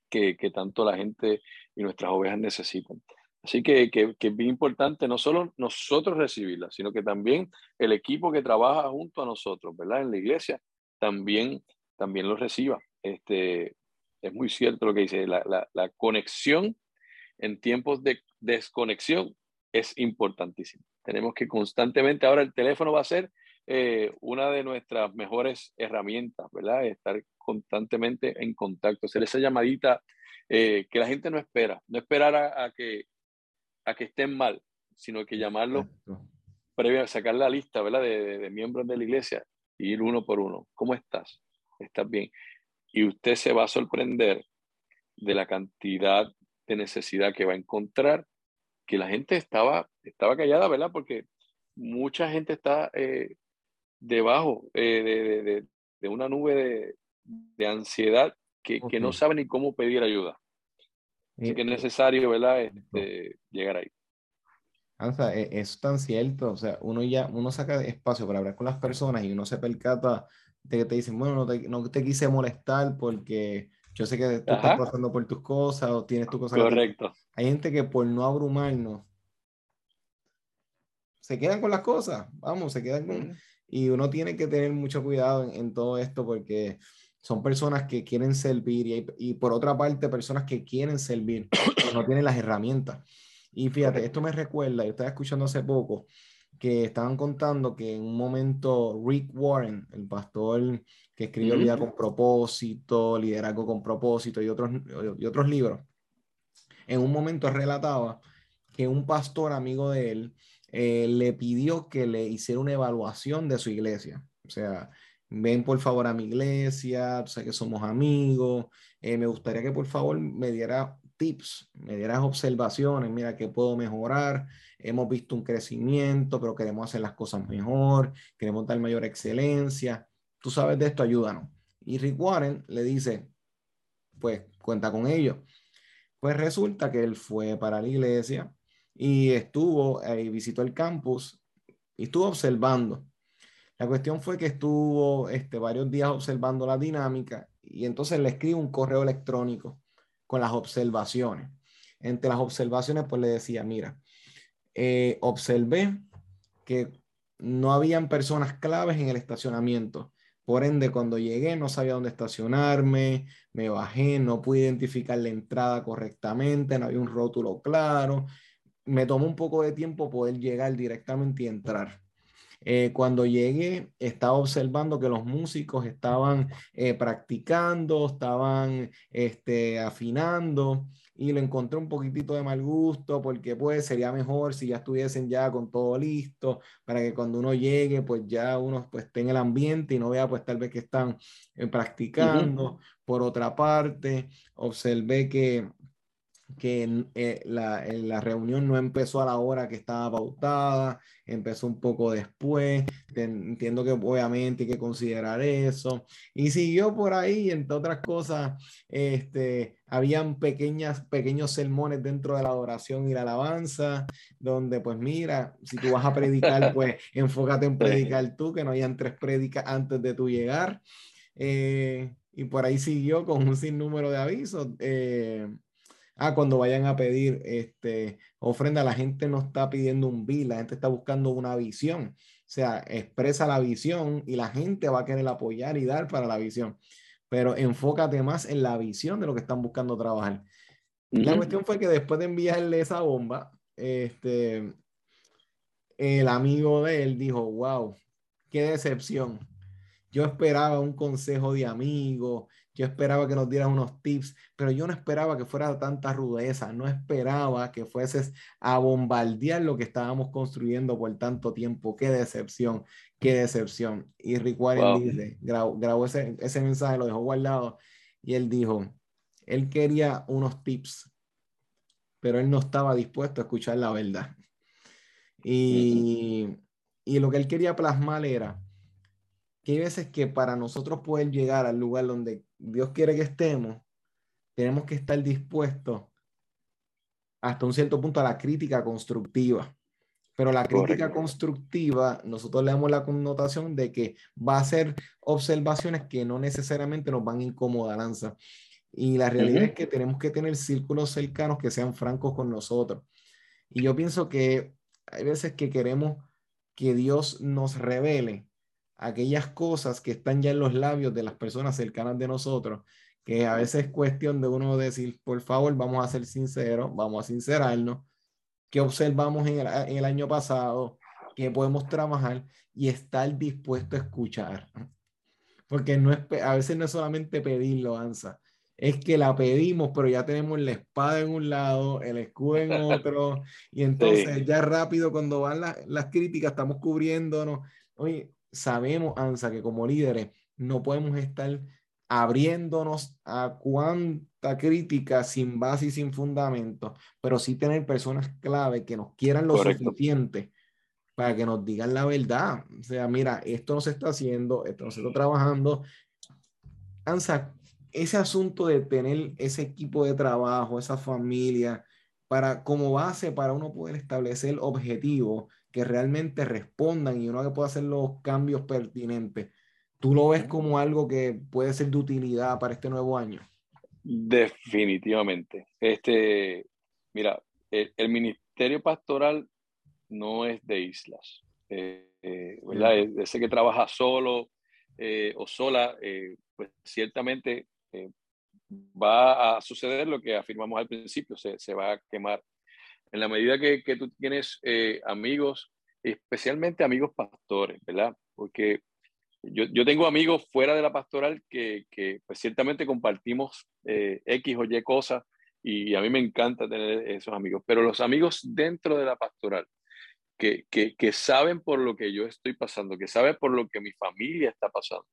que, que, tanto la gente y nuestras ovejas necesitan. Así que, que, que, es bien importante no solo nosotros recibirla, sino que también el equipo que trabaja junto a nosotros, ¿verdad? En la iglesia, también, también lo reciba. Este, es muy cierto lo que dice, la, la, la conexión en tiempos de desconexión es importantísima. Tenemos que constantemente, ahora el teléfono va a ser eh, una de nuestras mejores herramientas, ¿verdad? Estar constantemente en contacto, hacer esa llamadita eh, que la gente no espera, no esperar a, que, a que estén mal, sino que llamarlo previo a sacar la lista, ¿verdad? De, de, de, miembros de la iglesia y ir uno por uno. ¿Cómo estás? ¿Estás bien? Y usted se va a sorprender de la cantidad de necesidad que va a encontrar, que la gente estaba, estaba callada, ¿verdad? Porque mucha gente está eh, debajo eh, de, una nube de, ansiedad que, no sabe ni cómo pedir ayuda. Así que es necesario, ¿verdad? Este, llegar ahí. Anza, e, es tan cierto, o sea, uno ya, uno saca espacio para hablar con las personas y uno se percata de que te dicen, bueno, no te, no te quise molestar porque yo sé que tú estás pasando por tus cosas o tienes tu cosa. Correcto. Hay gente que por no abrumarnos, se quedan con las cosas, vamos, se quedan con... Y uno tiene que tener mucho cuidado en, todo esto porque son personas que quieren servir y, y, por otra parte personas que quieren servir, pero no tienen las herramientas. Y fíjate, esto me recuerda, yo estaba escuchando hace poco que estaban contando que en un momento Rick Warren, el pastor que escribió Vida con propósito, Liderazgo con propósito y otros, y otros libros, en un momento relataba que un pastor amigo de él eh, le pidió que le hiciera una evaluación de su iglesia. O sea, ven por favor a mi iglesia, sé que somos amigos, eh, me gustaría que por favor me diera tips, me dieras observaciones, mira qué puedo mejorar, hemos visto un crecimiento, pero queremos hacer las cosas mejor, queremos dar mayor excelencia, tú sabes de esto, ayúdanos. Y Rick Warren le dice, pues cuenta con ello. Pues resulta que él fue para la iglesia y estuvo y visitó el campus y estuvo observando. La cuestión fue que estuvo este, varios días observando la dinámica y entonces le escribe un correo electrónico con las observaciones. Entre las observaciones, pues le decía, mira, eh, observé que no habían personas claves en el estacionamiento. Por ende, cuando llegué no sabía dónde estacionarme, me bajé, no pude identificar la entrada correctamente, no había un rótulo claro. Me tomó un poco de tiempo poder llegar directamente y entrar. Eh, cuando llegué, estaba observando que los músicos estaban eh, practicando, estaban este, afinando y lo encontré un poquitito de mal gusto porque pues sería mejor si ya estuviesen ya con todo listo para que cuando uno llegue pues ya uno pues esté en el ambiente y no vea pues tal vez que están eh, practicando. Por otra parte, observé que que eh, la, la, reunión no empezó a la hora que estaba pautada, empezó un poco después, entiendo que obviamente hay que considerar eso, y siguió por ahí, entre otras cosas, este, habían pequeñas, pequeños sermones dentro de la adoración y la alabanza, donde pues mira, si tú vas a predicar, <laughs> pues enfócate en predicar tú, que no hayan tres prédicas antes de tu llegar. Eh, y por ahí siguió con un sinnúmero de avisos. Eh, ah, cuando vayan a pedir este, ofrenda, la gente no está pidiendo un bill, la gente está buscando una visión. O sea, expresa la visión y la gente va a querer apoyar y dar para la visión. Pero enfócate más en la visión de lo que están buscando trabajar. La cuestión fue que después de enviarle esa bomba, este, el amigo de él dijo, wow, qué decepción. Yo esperaba un consejo de amigo, yo esperaba que nos dieras unos tips, pero yo no esperaba que fuera tanta rudeza, no esperaba que fueses a bombardear lo que estábamos construyendo por tanto tiempo. Qué decepción, qué decepción. Y Rick Warren dice, grabó, ese, ese mensaje, lo dejó guardado y él dijo, él quería unos tips, pero él no estaba dispuesto a escuchar la verdad. Y, y lo que él quería plasmar era que hay veces que para nosotros poder llegar al lugar donde Dios quiere que estemos, tenemos que estar dispuestos hasta un cierto punto a la crítica constructiva. Pero la crítica constructiva, nosotros le damos la connotación de que va a ser observaciones que no necesariamente nos van a incomodar. Y la realidad es que tenemos que tener círculos cercanos que sean francos con nosotros. Y yo pienso que hay veces que queremos que Dios nos revele aquellas cosas que están ya en los labios de las personas cercanas de nosotros, que a veces es cuestión de uno decir, por favor, vamos a ser sinceros, vamos a sincerarnos, qué observamos en el, año pasado, qué podemos trabajar y estar dispuesto a escuchar. Porque no es, a veces no es solamente pedirlo, Ansa, es que la pedimos, pero ya tenemos la espada en un lado, el escudo en otro, <laughs> y entonces ya rápido cuando van las críticas estamos cubriéndonos. Oye, sabemos, Ansa, que como líderes no podemos estar abriéndonos a cuánta crítica sin base y sin fundamento, pero sí tener personas clave que nos quieran lo suficiente para que nos digan la verdad. O sea, mira, esto no se está haciendo, esto no se está trabajando. Ansa, ese asunto de tener ese equipo de trabajo, esa familia, para como base para uno poder establecer objetivos que realmente respondan y uno que pueda hacer los cambios pertinentes ¿Tú lo ves como algo que puede ser de utilidad para este nuevo año? Definitivamente. Este, mira, el, ministerio pastoral no es de islas, eh, eh, ¿verdad? Es ese que trabaja solo eh, o sola, pues ciertamente va a suceder lo que afirmamos al principio, se, se va a quemar. En la medida que, que tú tienes amigos, especialmente amigos pastores, ¿verdad? Porque yo, yo, tengo amigos fuera de la pastoral que, que pues ciertamente compartimos eh, X o Y cosas y a mí me encanta tener esos amigos, pero los amigos dentro de la pastoral que, que, que saben por lo que yo estoy pasando, que saben por lo que mi familia está pasando,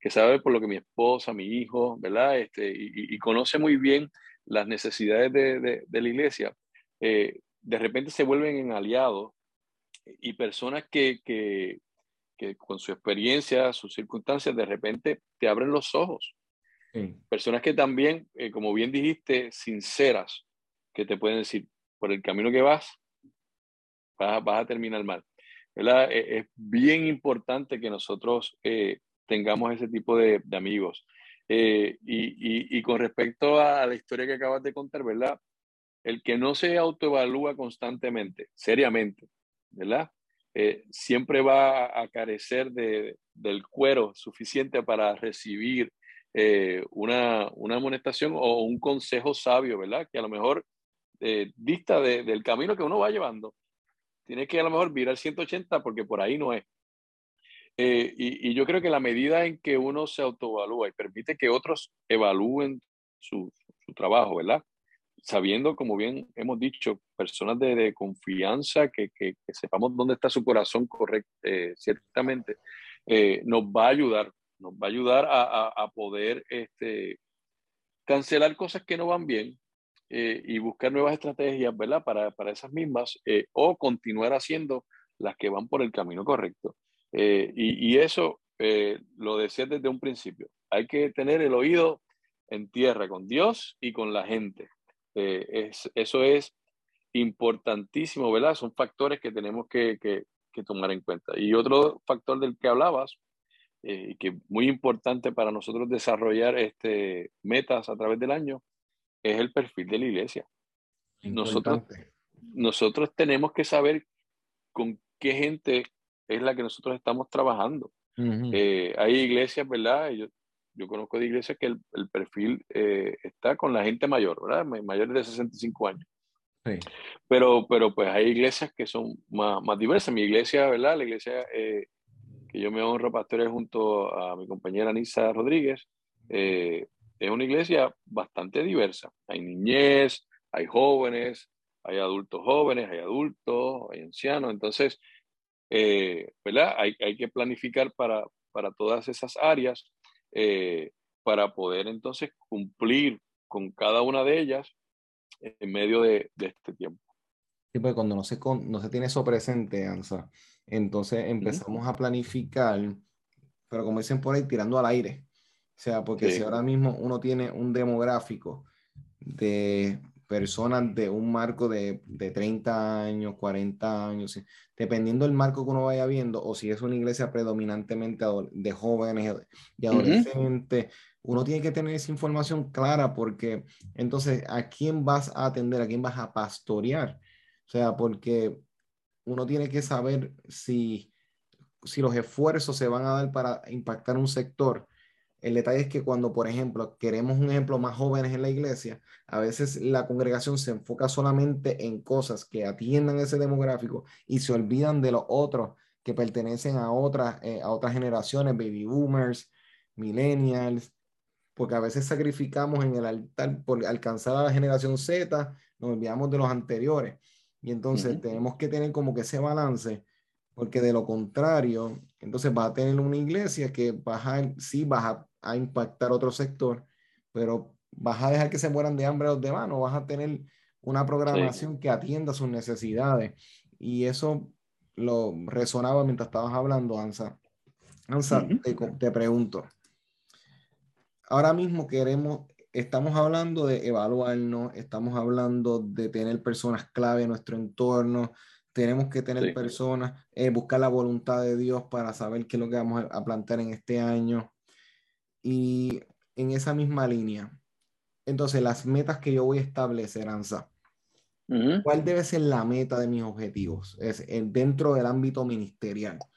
que saben por lo que mi esposa, mi hijo, ¿verdad? Este, y, y conoce muy bien las necesidades de, de, de la iglesia, eh, de repente se vuelven en aliados y personas que, que, que con su experiencia, sus circunstancias, de repente te abren los ojos. Personas que también, eh, como bien dijiste, sinceras, que te pueden decir, por el camino que vas, vas, a terminar mal. E, es, bien importante que nosotros eh, tengamos ese tipo de, amigos. Eh, y, y, con respecto a la historia que acabas de contar, ¿verdad? El que no se autoevalúa constantemente, seriamente, ¿verdad? Eh, siempre va a carecer de, del cuero suficiente para recibir eh, una, una, amonestación o un consejo sabio, ¿verdad? Que a lo mejor eh, del camino que uno va llevando. Tiene que a lo mejor virar 180 porque por ahí no es. Y, y, yo creo que la medida en que uno se autoevalúa y permite que otros evalúen su, su trabajo, ¿verdad? Sabiendo, como bien hemos dicho, personas de, confianza, que, que, sepamos dónde está su corazón correcto, eh, ciertamente, eh, nos va a ayudar, nos va a ayudar a, poder este, cancelar cosas que no van bien eh, y buscar nuevas estrategias, ¿verdad? Para, para esas mismas, o continuar haciendo las que van por el camino correcto. Y, eso lo decía desde un principio. Hay que tener el oído en tierra con Dios y con la gente. Eh, es, eso es importantísimo, ¿verdad? Son factores que tenemos que, que, tomar en cuenta. Y otro factor del que hablabas, eh, y que es muy importante para nosotros desarrollar este, metas a través del año, es el perfil de la iglesia. Nosotros, nosotros tenemos que saber con qué gente es la que nosotros estamos trabajando. Eh, hay iglesias, ¿verdad? Yo, yo conozco de iglesias que el, el perfil eh, está con la gente mayor, ¿verdad? Mayores de 65 años. Sí. Pero, pero pues hay iglesias que son más, más diversas. Mi iglesia, ¿verdad? La iglesia eh, que yo me honro pastorear junto a mi compañera Nisa Rodríguez, eh, es una iglesia bastante diversa. Hay niñez, hay jóvenes, hay adultos jóvenes, hay adultos, hay ancianos. Entonces, ¿verdad? Hay, hay que planificar para, para todas esas áreas eh, para poder entonces cumplir con cada una de ellas en medio de, de este tiempo. Sí, pues cuando no se, no se tiene eso presente, Ansa, entonces empezamos a planificar, pero como dicen por ahí, tirando al aire. O sea, porque si ahora mismo uno tiene un demográfico de personas de un marco de, de 30 años, 40 años, dependiendo del marco que uno vaya viendo, o si es una iglesia predominantemente de jóvenes y adolescentes, uno tiene que tener esa información clara porque entonces a quién vas a atender, a quién vas a pastorear. O sea, porque uno tiene que saber si, si los esfuerzos se van a dar para impactar un sector el detalle es que cuando, por ejemplo, queremos un ejemplo más jóvenes en la iglesia, a veces la congregación se enfoca solamente en cosas que atiendan ese demográfico y se olvidan de los otros que pertenecen a otras, eh, a otras generaciones, baby boomers, millennials, porque a veces sacrificamos en el altar por alcanzar a la generación Z, nos olvidamos de los anteriores. Y entonces tenemos que tener como que ese balance porque de lo contrario, entonces va a tener una iglesia que vas a, sí vas a a impactar otro sector, pero vas a dejar que se mueran de hambre los demás, no vas a tener una programación que atienda sus necesidades. Y eso lo resonaba mientras estabas hablando, Ansa. Ansa, te, te, pregunto. Ahora mismo queremos, estamos hablando de evaluarnos, estamos hablando de tener personas clave en nuestro entorno, tenemos que tener personas, eh, buscar la voluntad de Dios para saber qué es lo que vamos a, plantear en este año. Y en esa misma línea, entonces las metas que yo voy a establecer, Ansa, ¿cuál debe ser la meta de mis objetivos? Es dentro del ámbito ministerial. O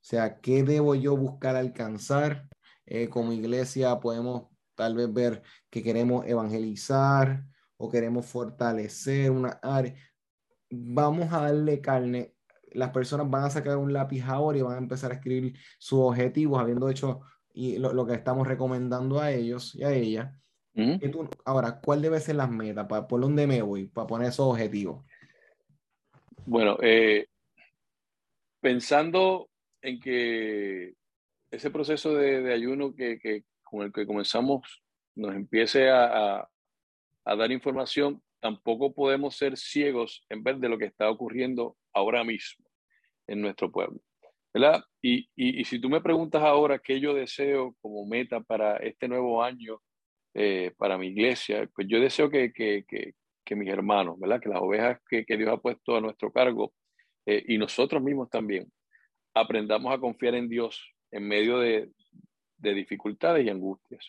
sea, ¿qué debo yo buscar alcanzar? Eh, como iglesia podemos tal vez ver que queremos evangelizar o queremos fortalecer una área vamos a darle carne. Las personas van a sacar un lápiz ahora y van a empezar a escribir sus objetivos, habiendo hecho y lo, que estamos recomendando a ellos y a ella. ahora, ¿cuál debe ser las metas? ¿Para, ¿Por dónde me voy? Para poner esos objetivos. Bueno, eh, pensando en que ese proceso de, ayuno que, con el que comenzamos nos empiece a, a dar información, tampoco podemos ser ciegos en ver de lo que está ocurriendo ahora mismo en nuestro pueblo. ¿Verdad? Y, y, si tú me preguntas ahora qué yo deseo como meta para este nuevo año, eh, para mi iglesia, pues yo deseo que, que, que, que, mis hermanos, ¿verdad? que las ovejas que, Dios ha puesto a nuestro cargo eh, y nosotros mismos también, aprendamos a confiar en Dios en medio de, de dificultades y angustias.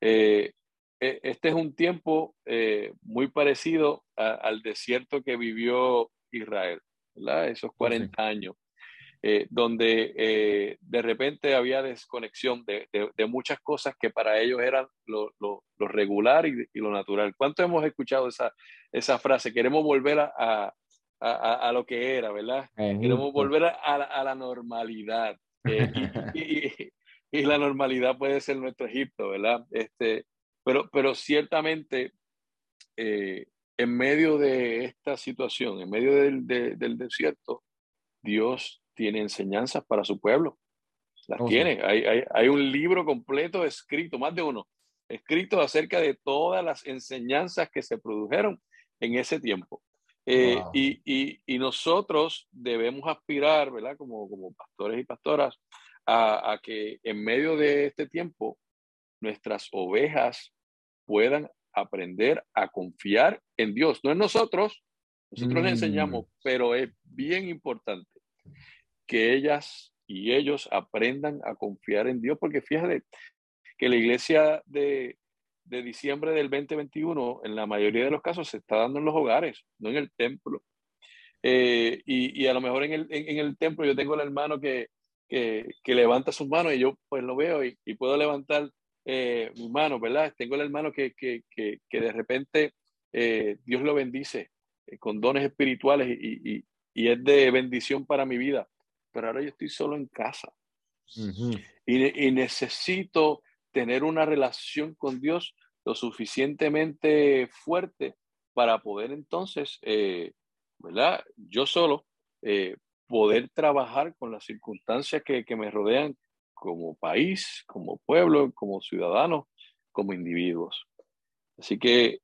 Eh, e, este es un tiempo muy parecido al desierto que vivió Israel, ¿verdad? Esos 40 años, eh, donde eh, de repente había desconexión de, muchas cosas que para ellos eran lo, regular y, lo natural. ¿Cuánto hemos escuchado esa, esa frase? Queremos volver a, lo que era, ¿verdad? Queremos volver a, la normalidad. <laughs> y, y, la normalidad puede ser nuestro Egipto, ¿verdad? Este, pero, ciertamente, eh, en medio de esta situación, en medio del, desierto, Dios tiene enseñanzas para su pueblo. Las tiene. Hay, un libro completo escrito, más de uno, escrito acerca de todas las enseñanzas que se produjeron en ese tiempo. Eh, y, nosotros debemos aspirar, ¿verdad? Como, como pastores y pastoras, a, a, que en medio de este tiempo nuestras ovejas puedan aprender a confiar en Dios. No en nosotros, nosotros les enseñamos, mm. pero es bien importante que ellas y ellos aprendan a confiar en Dios, porque fíjate que la iglesia de, de diciembre del 2021, en la mayoría de los casos, se está dando en los hogares, no en el templo. Eh, y, y, a lo mejor en el, en, el templo yo tengo el hermano que, que, que, levanta sus manos y yo pues lo veo y, puedo levantar eh, hermano, ¿verdad? Tengo el hermano que, que, de repente eh, Dios lo bendice eh, con dones espirituales y, y, es de bendición para mi vida. Pero ahora yo estoy solo en casa y, y, necesito tener una relación con Dios lo suficientemente fuerte para poder entonces, eh, ¿verdad? Yo solo poder trabajar con las circunstancias que, que me rodean como país, como pueblo, como ciudadanos, como individuos. Así que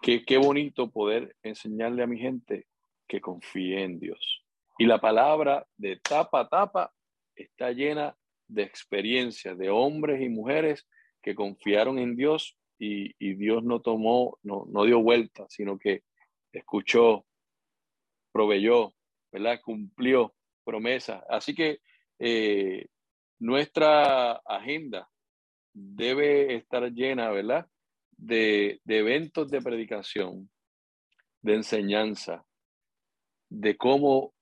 qué, bonito poder enseñarle a mi gente que confíe en Dios. Y la palabra de tapa a tapa está llena de experiencias de hombres y mujeres que confiaron en Dios y, Dios no tomó, no, no dio vuelta, sino que escuchó, proveyó, ¿verdad? Cumplió promesas. Así que eh, nuestra agenda debe estar llena, ¿verdad? De, eventos de predicación, de enseñanza, de cómo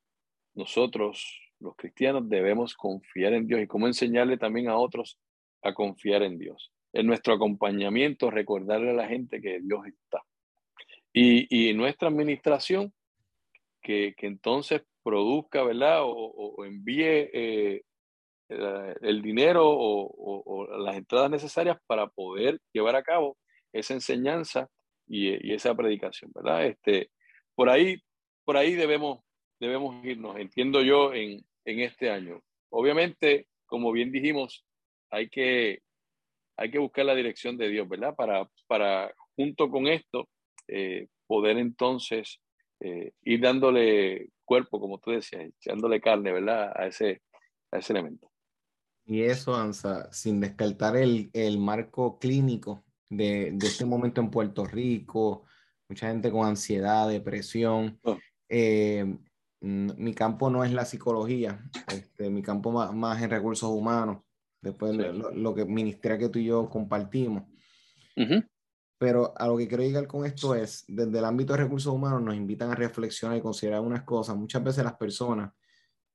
nosotros, los cristianos, debemos confiar en Dios y cómo enseñarle también a otros a confiar en Dios. En nuestro acompañamiento, recordarle a la gente que Dios está. Y, en nuestra administración, que, entonces produzca, ¿verdad? O, envíe eh, el dinero o, las entradas necesarias para poder llevar a cabo esa enseñanza y, esa predicación, ¿verdad? Este, por ahí, por ahí debemos, debemos irnos, entiendo yo, en, en este año. Obviamente, como bien dijimos, hay que, hay que buscar la dirección de Dios, ¿verdad? Para, para junto con esto, eh, poder entonces eh, ir dándole cuerpo, como tú decías, echándole carne, ¿verdad? A ese, a ese elemento. Y eso, Ansa, sin descartar el, el marco clínico de, de, este momento en Puerto Rico, mucha gente con ansiedad, depresión. Oh. Eh, mi campo no es la psicología, este, mi campo más, más en recursos humanos, después lo, lo, que ministra que tú y yo compartimos. Pero a lo que quiero llegar con esto es, desde el ámbito de recursos humanos nos invitan a reflexionar y considerar unas cosas. Muchas veces las personas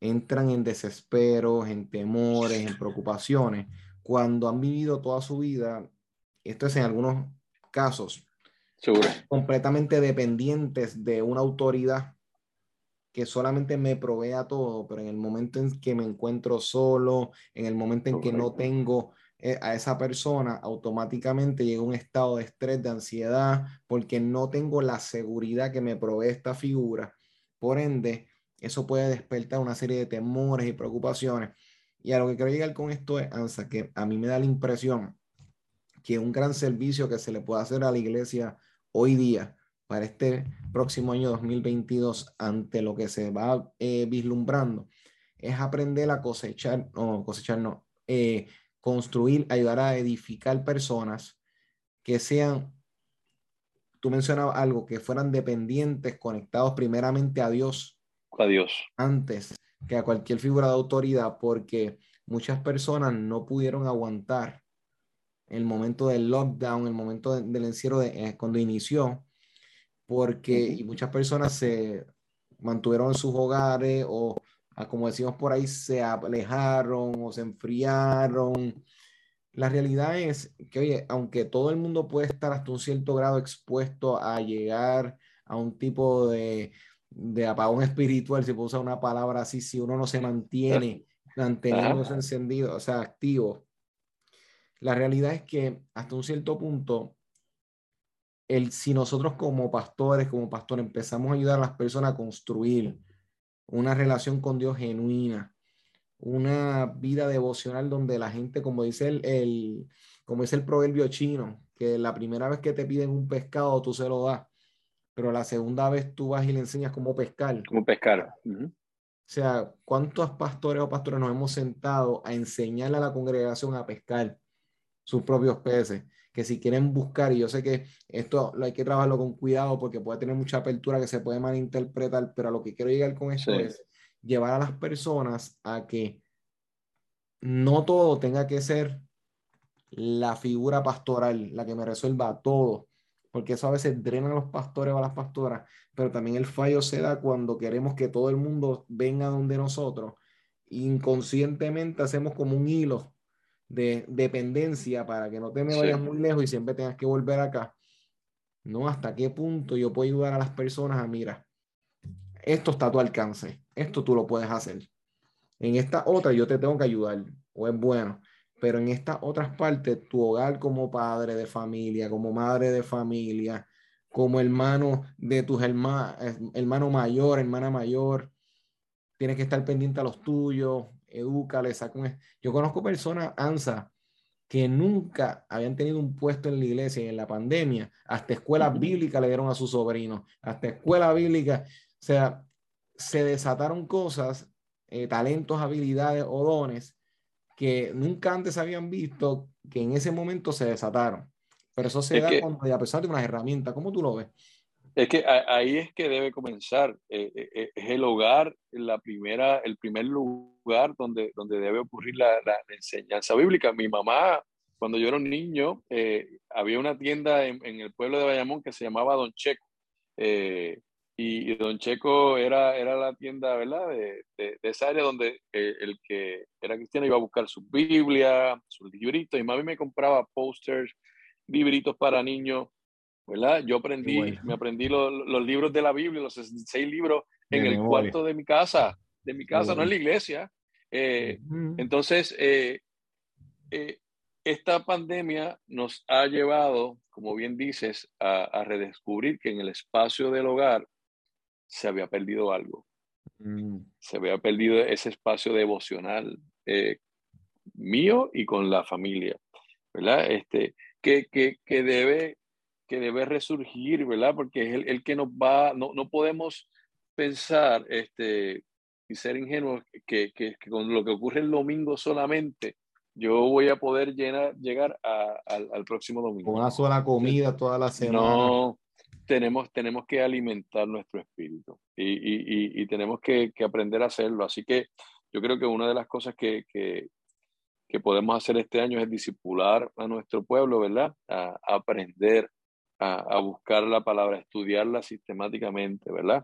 entran en desesperos, en temores, en preocupaciones, cuando han vivido toda su vida, esto es en algunos casos, completamente dependientes de una autoridad que solamente me provea todo, pero en el momento en que me encuentro solo, en el momento en que no tengo eh, a esa persona, automáticamente llega un estado de estrés, de ansiedad, porque no tengo la seguridad que me provee esta figura. Por ende, eso puede despertar una serie de temores y preocupaciones. Y a lo que quiero llegar con esto es, Ansa, que a mí me da la impresión que un gran servicio que se le puede hacer a la iglesia hoy día para este próximo año 2022 ante lo que se va eh, vislumbrando es aprender a cosechar, no, cosechar no, eh, construir, ayudar a edificar personas que sean, tú mencionabas algo, que fueran dependientes, conectados primeramente a Dios. A Dios. Antes que a cualquier figura de autoridad, porque muchas personas no pudieron aguantar el momento del lockdown, el momento del encierro de, eh, cuando inició, porque y muchas personas se mantuvieron en sus hogares o como decimos por ahí, se alejaron o se enfriaron. La realidad es que, oye, aunque todo el mundo puede estar hasta un cierto grado expuesto a llegar a un tipo de, de apagón espiritual, si puedo usar una palabra así, si uno no se mantiene <laughs> manteniéndose encendido, o sea, activo. La realidad es que hasta un cierto punto, el, si nosotros como pastores, como pastores, empezamos a ayudar a las personas a construir una relación con Dios genuina, una vida devocional donde la gente, como dice el, el, como dice el proverbio chino, que la primera vez que te piden un pescado tú se lo das, pero la segunda vez tú vas y le enseñas cómo pescar. Cómo pescar. O sea, ¿cuántos pastores o pastores nos hemos sentado a enseñarle a la congregación a pescar sus propios peces? Que si quieren buscar, y yo sé que esto lo hay que trabajarlo con cuidado porque puede tener mucha apertura que se puede malinterpretar, pero a lo que quiero llegar con esto es llevar a las personas a que no todo tenga que ser la figura pastoral, la que me resuelva todo, porque eso a veces drena a los pastores o a las pastoras, pero también el fallo se da cuando queremos que todo el mundo venga donde nosotros. Inconscientemente hacemos como un hilo de dependencia para que no te me vayas muy lejos y siempre tengas que volver acá. No, hasta qué punto yo puedo ayudar a las personas a, mira, esto está a tu alcance, esto tú lo puedes hacer. En esta otra yo te tengo que ayudar, o es bueno, pero en estas otras partes, tu hogar como padre de familia, como madre de familia, como hermano de tus hermanos, hermano mayor, hermana mayor, tienes que estar pendiente a los tuyos, edúcale, saca un... Yo conozco personas, ANSA, que nunca habían tenido un puesto en la iglesia y en la pandemia, hasta escuela bíblica le dieron a sus sobrinos, hasta escuela bíblica, o sea, se desataron cosas, eh, talentos, habilidades o dones que nunca antes habían visto, que en ese momento se desataron. Pero eso se da cuando, a pesar de unas herramientas, ¿cómo tú lo ves? Es que ahí es que debe comenzar. Eh, eh, es el hogar, la primera, el primer lugar donde, donde debe ocurrir la, enseñanza bíblica. Mi mamá, cuando yo era un niño, eh, había una tienda en, el pueblo de Bayamón que se llamaba Don Checo. y, Don Checo era, era la tienda, ¿verdad? De, de, esa área donde el que era cristiano iba a buscar su Biblia, sus libritos. Y mami me compraba posters, libritos para niños ¿verdad? Yo aprendí, me aprendí los, libros de la Biblia, los 66 libros en el cuarto de mi casa, de mi casa, no en la iglesia. Eh, entonces, eh, eh, esta pandemia nos ha llevado, como bien dices, a, redescubrir que en el espacio del hogar se había perdido algo. Mm. Se había perdido ese espacio devocional mío y con la familia. ¿verdad? Este, que, que, que debe, que debe resurgir, ¿verdad? Porque es el, el que nos va, no, no podemos pensar este, y ser ingenuos que, que, que, con lo que ocurre el domingo solamente, yo voy a poder llenar, llegar a, al, al, próximo domingo. Con una sola comida toda la semana. No, tenemos, tenemos que alimentar nuestro espíritu y, y, y, tenemos que, que, aprender a hacerlo. Así que yo creo que una de las cosas que, que, que podemos hacer este año es discipular a nuestro pueblo, ¿verdad? A, a aprender a, buscar la palabra, a estudiarla sistemáticamente, ¿verdad?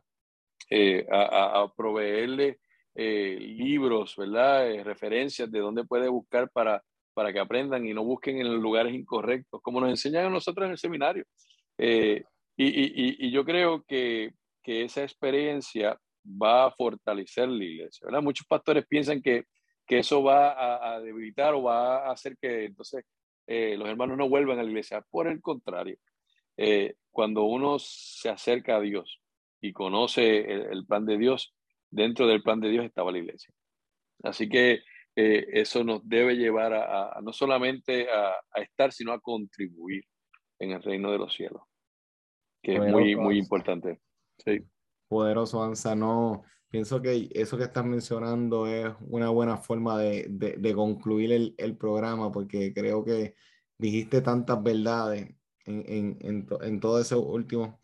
Eh, a, proveerle eh, libros, ¿verdad? Eh, referencias de dónde puede buscar para, para que aprendan y no busquen en lugares incorrectos, como nos enseñan a nosotros en el seminario. Y, yo creo que, que, esa experiencia va a fortalecer la iglesia, ¿verdad? Muchos pastores piensan que, que eso va a, a, debilitar o va a hacer que entonces los hermanos no vuelvan a la iglesia. Por el contrario, eh, cuando uno se acerca a Dios y conoce el, el, plan de Dios, dentro del plan de Dios estaba la iglesia. Así que eh, eso nos debe llevar a, a no solamente a, a, estar, sino a contribuir en el reino de los cielos que es muy, muy importante. Sí. Poderoso, Ansa. No, pienso que eso que estás mencionando es una buena forma de, de, de concluir el, el, programa, porque creo que dijiste tantas verdades en, en, en, en todo ese último.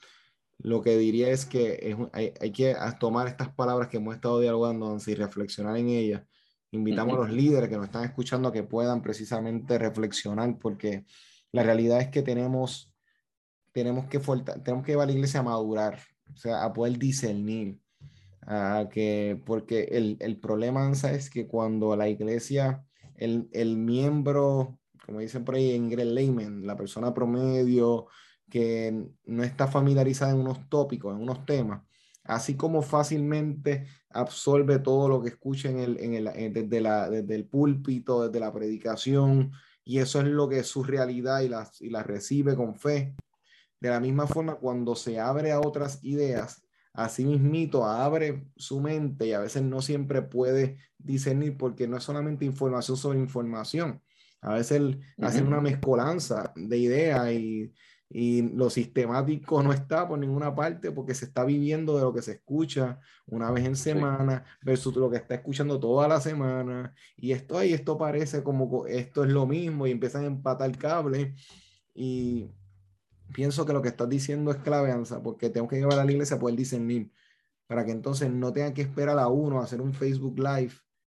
Lo que diría es que es, hay, hay, que tomar estas palabras que hemos estado dialogando, y reflexionar en ellas. Invitamos uh -huh. a los líderes que nos están escuchando a que puedan precisamente reflexionar, porque la realidad es que tenemos tenemos que, tenemos que llevar a la iglesia a madurar, o sea, a poder discernir. A que, porque el, el problema es que cuando la iglesia, el, el miembro, como dicen por ahí en inglés, layman, la persona promedio que no está familiarizada en unos tópicos, en unos temas, así como fácilmente absorbe todo lo que escucha en el, en el, desde, la, desde el púlpito, desde la predicación, y eso es lo que es su realidad y la, y la recibe con fe. De la misma forma, cuando se abre a otras ideas, así mismito abre su mente y a veces no siempre puede discernir porque no es solamente información sobre información. A veces uh -huh. hacen una mezcolanza de ideas y, y, lo sistemático no está por ninguna parte porque se está viviendo de lo que se escucha una vez en semana sí. versus lo que está escuchando toda la semana. Y esto ahí, esto parece como esto es lo mismo y empiezan a empatar cable y pienso que lo que estás diciendo es clave, Ansa, porque tengo que llevar a la iglesia a poder discernir, para que entonces no tengan que esperar a uno a hacer un Facebook Live,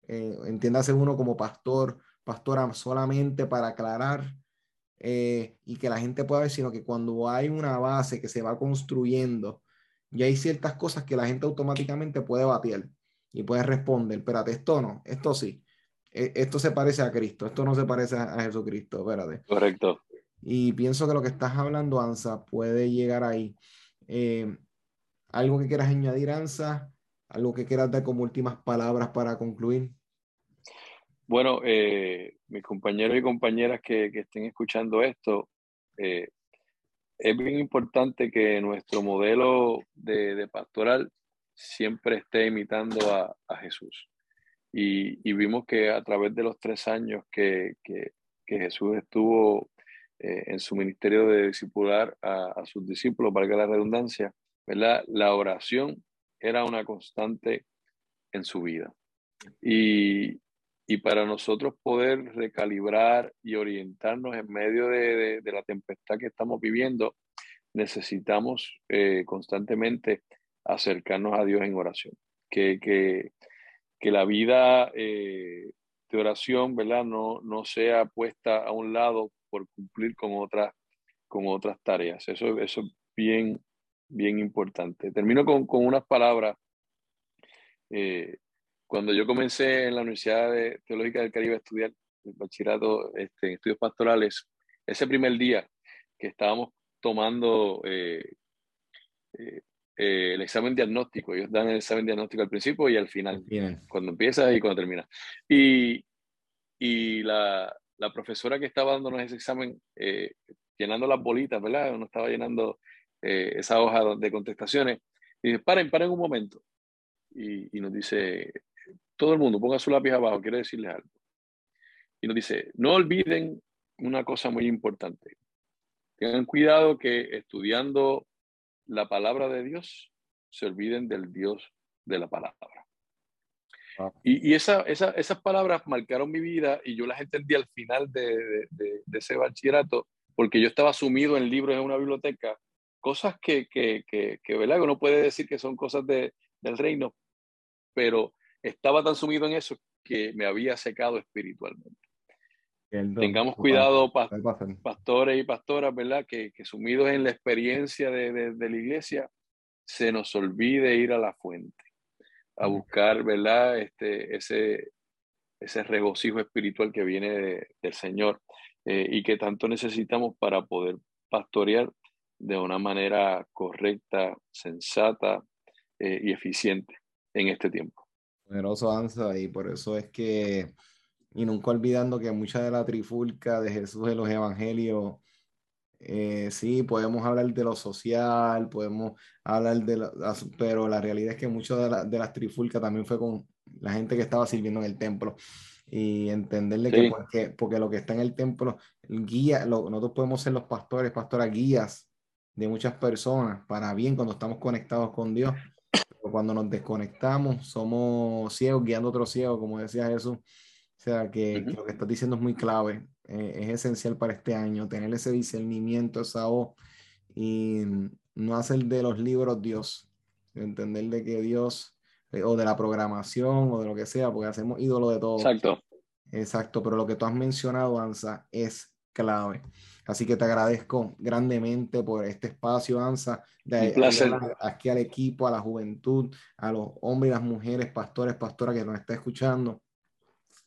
eh, entiéndase uno como pastor, pastora solamente para aclarar eh, y que la gente pueda ver, sino que cuando hay una base que se va construyendo, ya hay ciertas cosas que la gente automáticamente puede batir y puede responder, espérate, esto no, esto sí, e, esto se parece a Cristo, esto no se parece a Jesucristo, espérate. Correcto. Y pienso que lo que estás hablando, Ansa, puede llegar ahí. Eh, ¿Algo que quieras añadir, Ansa? ¿Algo que quieras dar como últimas palabras para concluir? Bueno, eh, mis compañeros y compañeras que, que estén escuchando esto, eh, es bien importante que nuestro modelo de, de pastoral siempre esté imitando a, a Jesús. Y, y, vimos que a través de los tres años que, que, que Jesús estuvo eh, en su ministerio de discipular a, a, sus discípulos, valga la redundancia, ¿verdad? La oración era una constante en su vida. Y, y para nosotros poder recalibrar y orientarnos en medio de, de, la tempestad que estamos viviendo, necesitamos eh, constantemente acercarnos a Dios en oración. Que, que, que la vida eh, de oración, ¿verdad? No, no sea puesta a un lado por cumplir con otras, con otras tareas. Eso, eso es bien, bien importante. Termino con, con unas palabras. Eh, cuando yo comencé en la Universidad de Teológica del Caribe a estudiar el bachillerato este, en estudios pastorales, ese primer día que estábamos tomando eh, eh, eh, el examen diagnóstico, ellos dan el examen diagnóstico al principio y al final, Bien. cuando empieza y cuando termina. Y, y la, la profesora que estaba dándonos ese examen, eh, llenando las bolitas, ¿verdad? Uno estaba llenando eh, esa hoja de contestaciones. Y dice, paren, paren un momento. Y, y, nos dice, todo el mundo, ponga su lápiz abajo, quiero decirles algo. Y nos dice, no olviden una cosa muy importante. Tengan cuidado que estudiando la palabra de Dios se olviden del Dios de la palabra. Y, esa, esas palabras marcaron mi vida y yo las entendí al final de, ese bachillerato porque yo estaba sumido en libros en una biblioteca, cosas que, que, que, que ¿verdad? uno puede decir que son cosas del reino, pero estaba tan sumido en eso que me había secado espiritualmente. Tengamos cuidado, pastores y pastoras, ¿verdad? Que, que sumidos en la experiencia de, de, la iglesia, se nos olvide ir a la fuente, a buscar, ¿verdad? Este, ese, ese regocijo espiritual que viene del Señor eh, y que tanto necesitamos para poder pastorear de una manera correcta, sensata eh, y eficiente en este tiempo. Poderoso Ansa, y por eso es que y nunca olvidando que mucha de la trifulca de Jesús en los evangelios, eh, sí, podemos hablar de lo social, podemos hablar de lo, pero la realidad es que mucho de, la, de las trifulcas también fue con la gente que estaba sirviendo en el templo y entenderle que porque, porque, lo que está en el templo guía, nosotros podemos ser los pastores, pastoras guías de muchas personas para bien cuando estamos conectados con Dios, cuando nos desconectamos somos ciegos guiando a otros ciegos, como decía Jesús. O sea, que, lo que estás diciendo es muy clave, eh, es esencial para este año, tener ese discernimiento, esa voz y no hacer de los libros Dios, entender de que Dios, eh, o de la programación, o de lo que sea, porque hacemos ídolo de todo. Exacto. Exacto, pero lo que tú has mencionado, Ansa, es clave. Así que te agradezco grandemente por este espacio, Ansa, de aquí al equipo, a la juventud, a los hombres y las mujeres, pastores, pastoras que nos está escuchando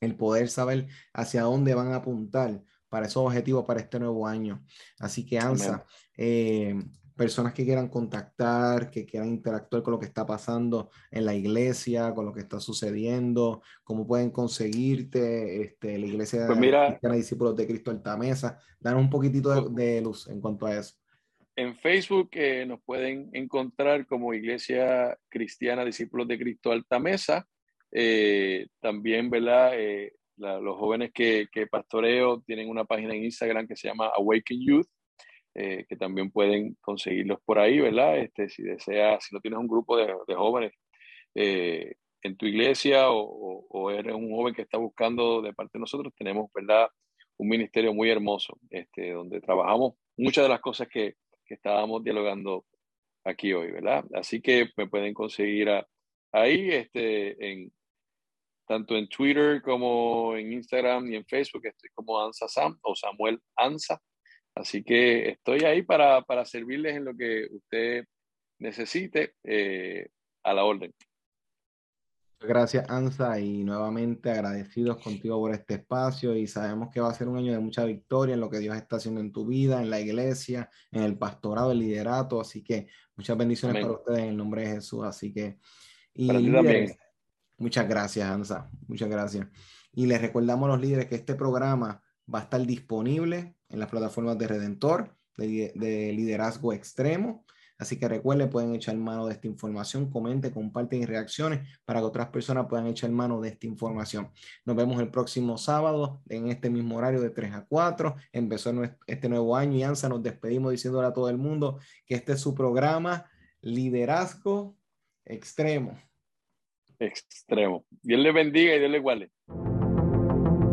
el poder saber hacia dónde van a apuntar para esos objetivos para este nuevo año. Así que ANSA, eh, personas que quieran contactar, que quieran interactuar con lo que está pasando en la iglesia, con lo que está sucediendo, cómo pueden conseguirte este, la iglesia pues mira, de discípulos de Cristo Altamesa. Danos un poquitito de, luz en cuanto a eso. En Facebook eh, nos pueden encontrar como Iglesia Cristiana Discípulos de Cristo Altamesa. Eh, también, ¿verdad? Eh, los jóvenes que, que, pastoreo tienen una página en Instagram que se llama Awaken Youth, eh, que también pueden conseguirlos por ahí, ¿verdad? Este, si deseas, si no tienes un grupo de, de jóvenes en tu iglesia o, o, eres un joven que está buscando de parte de nosotros, tenemos, ¿verdad? Un ministerio muy hermoso, este, donde trabajamos muchas de las cosas que, que estábamos dialogando aquí hoy, ¿verdad? Así que me pueden conseguir ahí este, en, tanto en Twitter como en Instagram y en Facebook. Estoy como Ansa Sam o Samuel Ansa. Así que estoy ahí para, para servirles en lo que usted necesite eh, a la orden. Gracias, Ansa, y nuevamente agradecidos contigo por este espacio y sabemos que va a ser un año de mucha victoria en lo que Dios está haciendo en tu vida, en la iglesia, en el pastorado, el liderato, así que muchas bendiciones para ustedes en el nombre de Jesús, así que... Y para ti también. Muchas gracias, Ansa. Muchas gracias. Y les recordamos a los líderes que este programa va a estar disponible en las plataformas de Redentor, de, liderazgo extremo. Así que recuerden, pueden echar mano de esta información, comenten, comparten y reacciones para que otras personas puedan echar mano de esta información. Nos vemos el próximo sábado en este mismo horario de 3 a 4. Empezó este nuevo año y Ansa nos despedimos diciéndole a todo el mundo que este es su programa Liderazgo Extremo extremo. Dios le bendiga y Dios le iguale.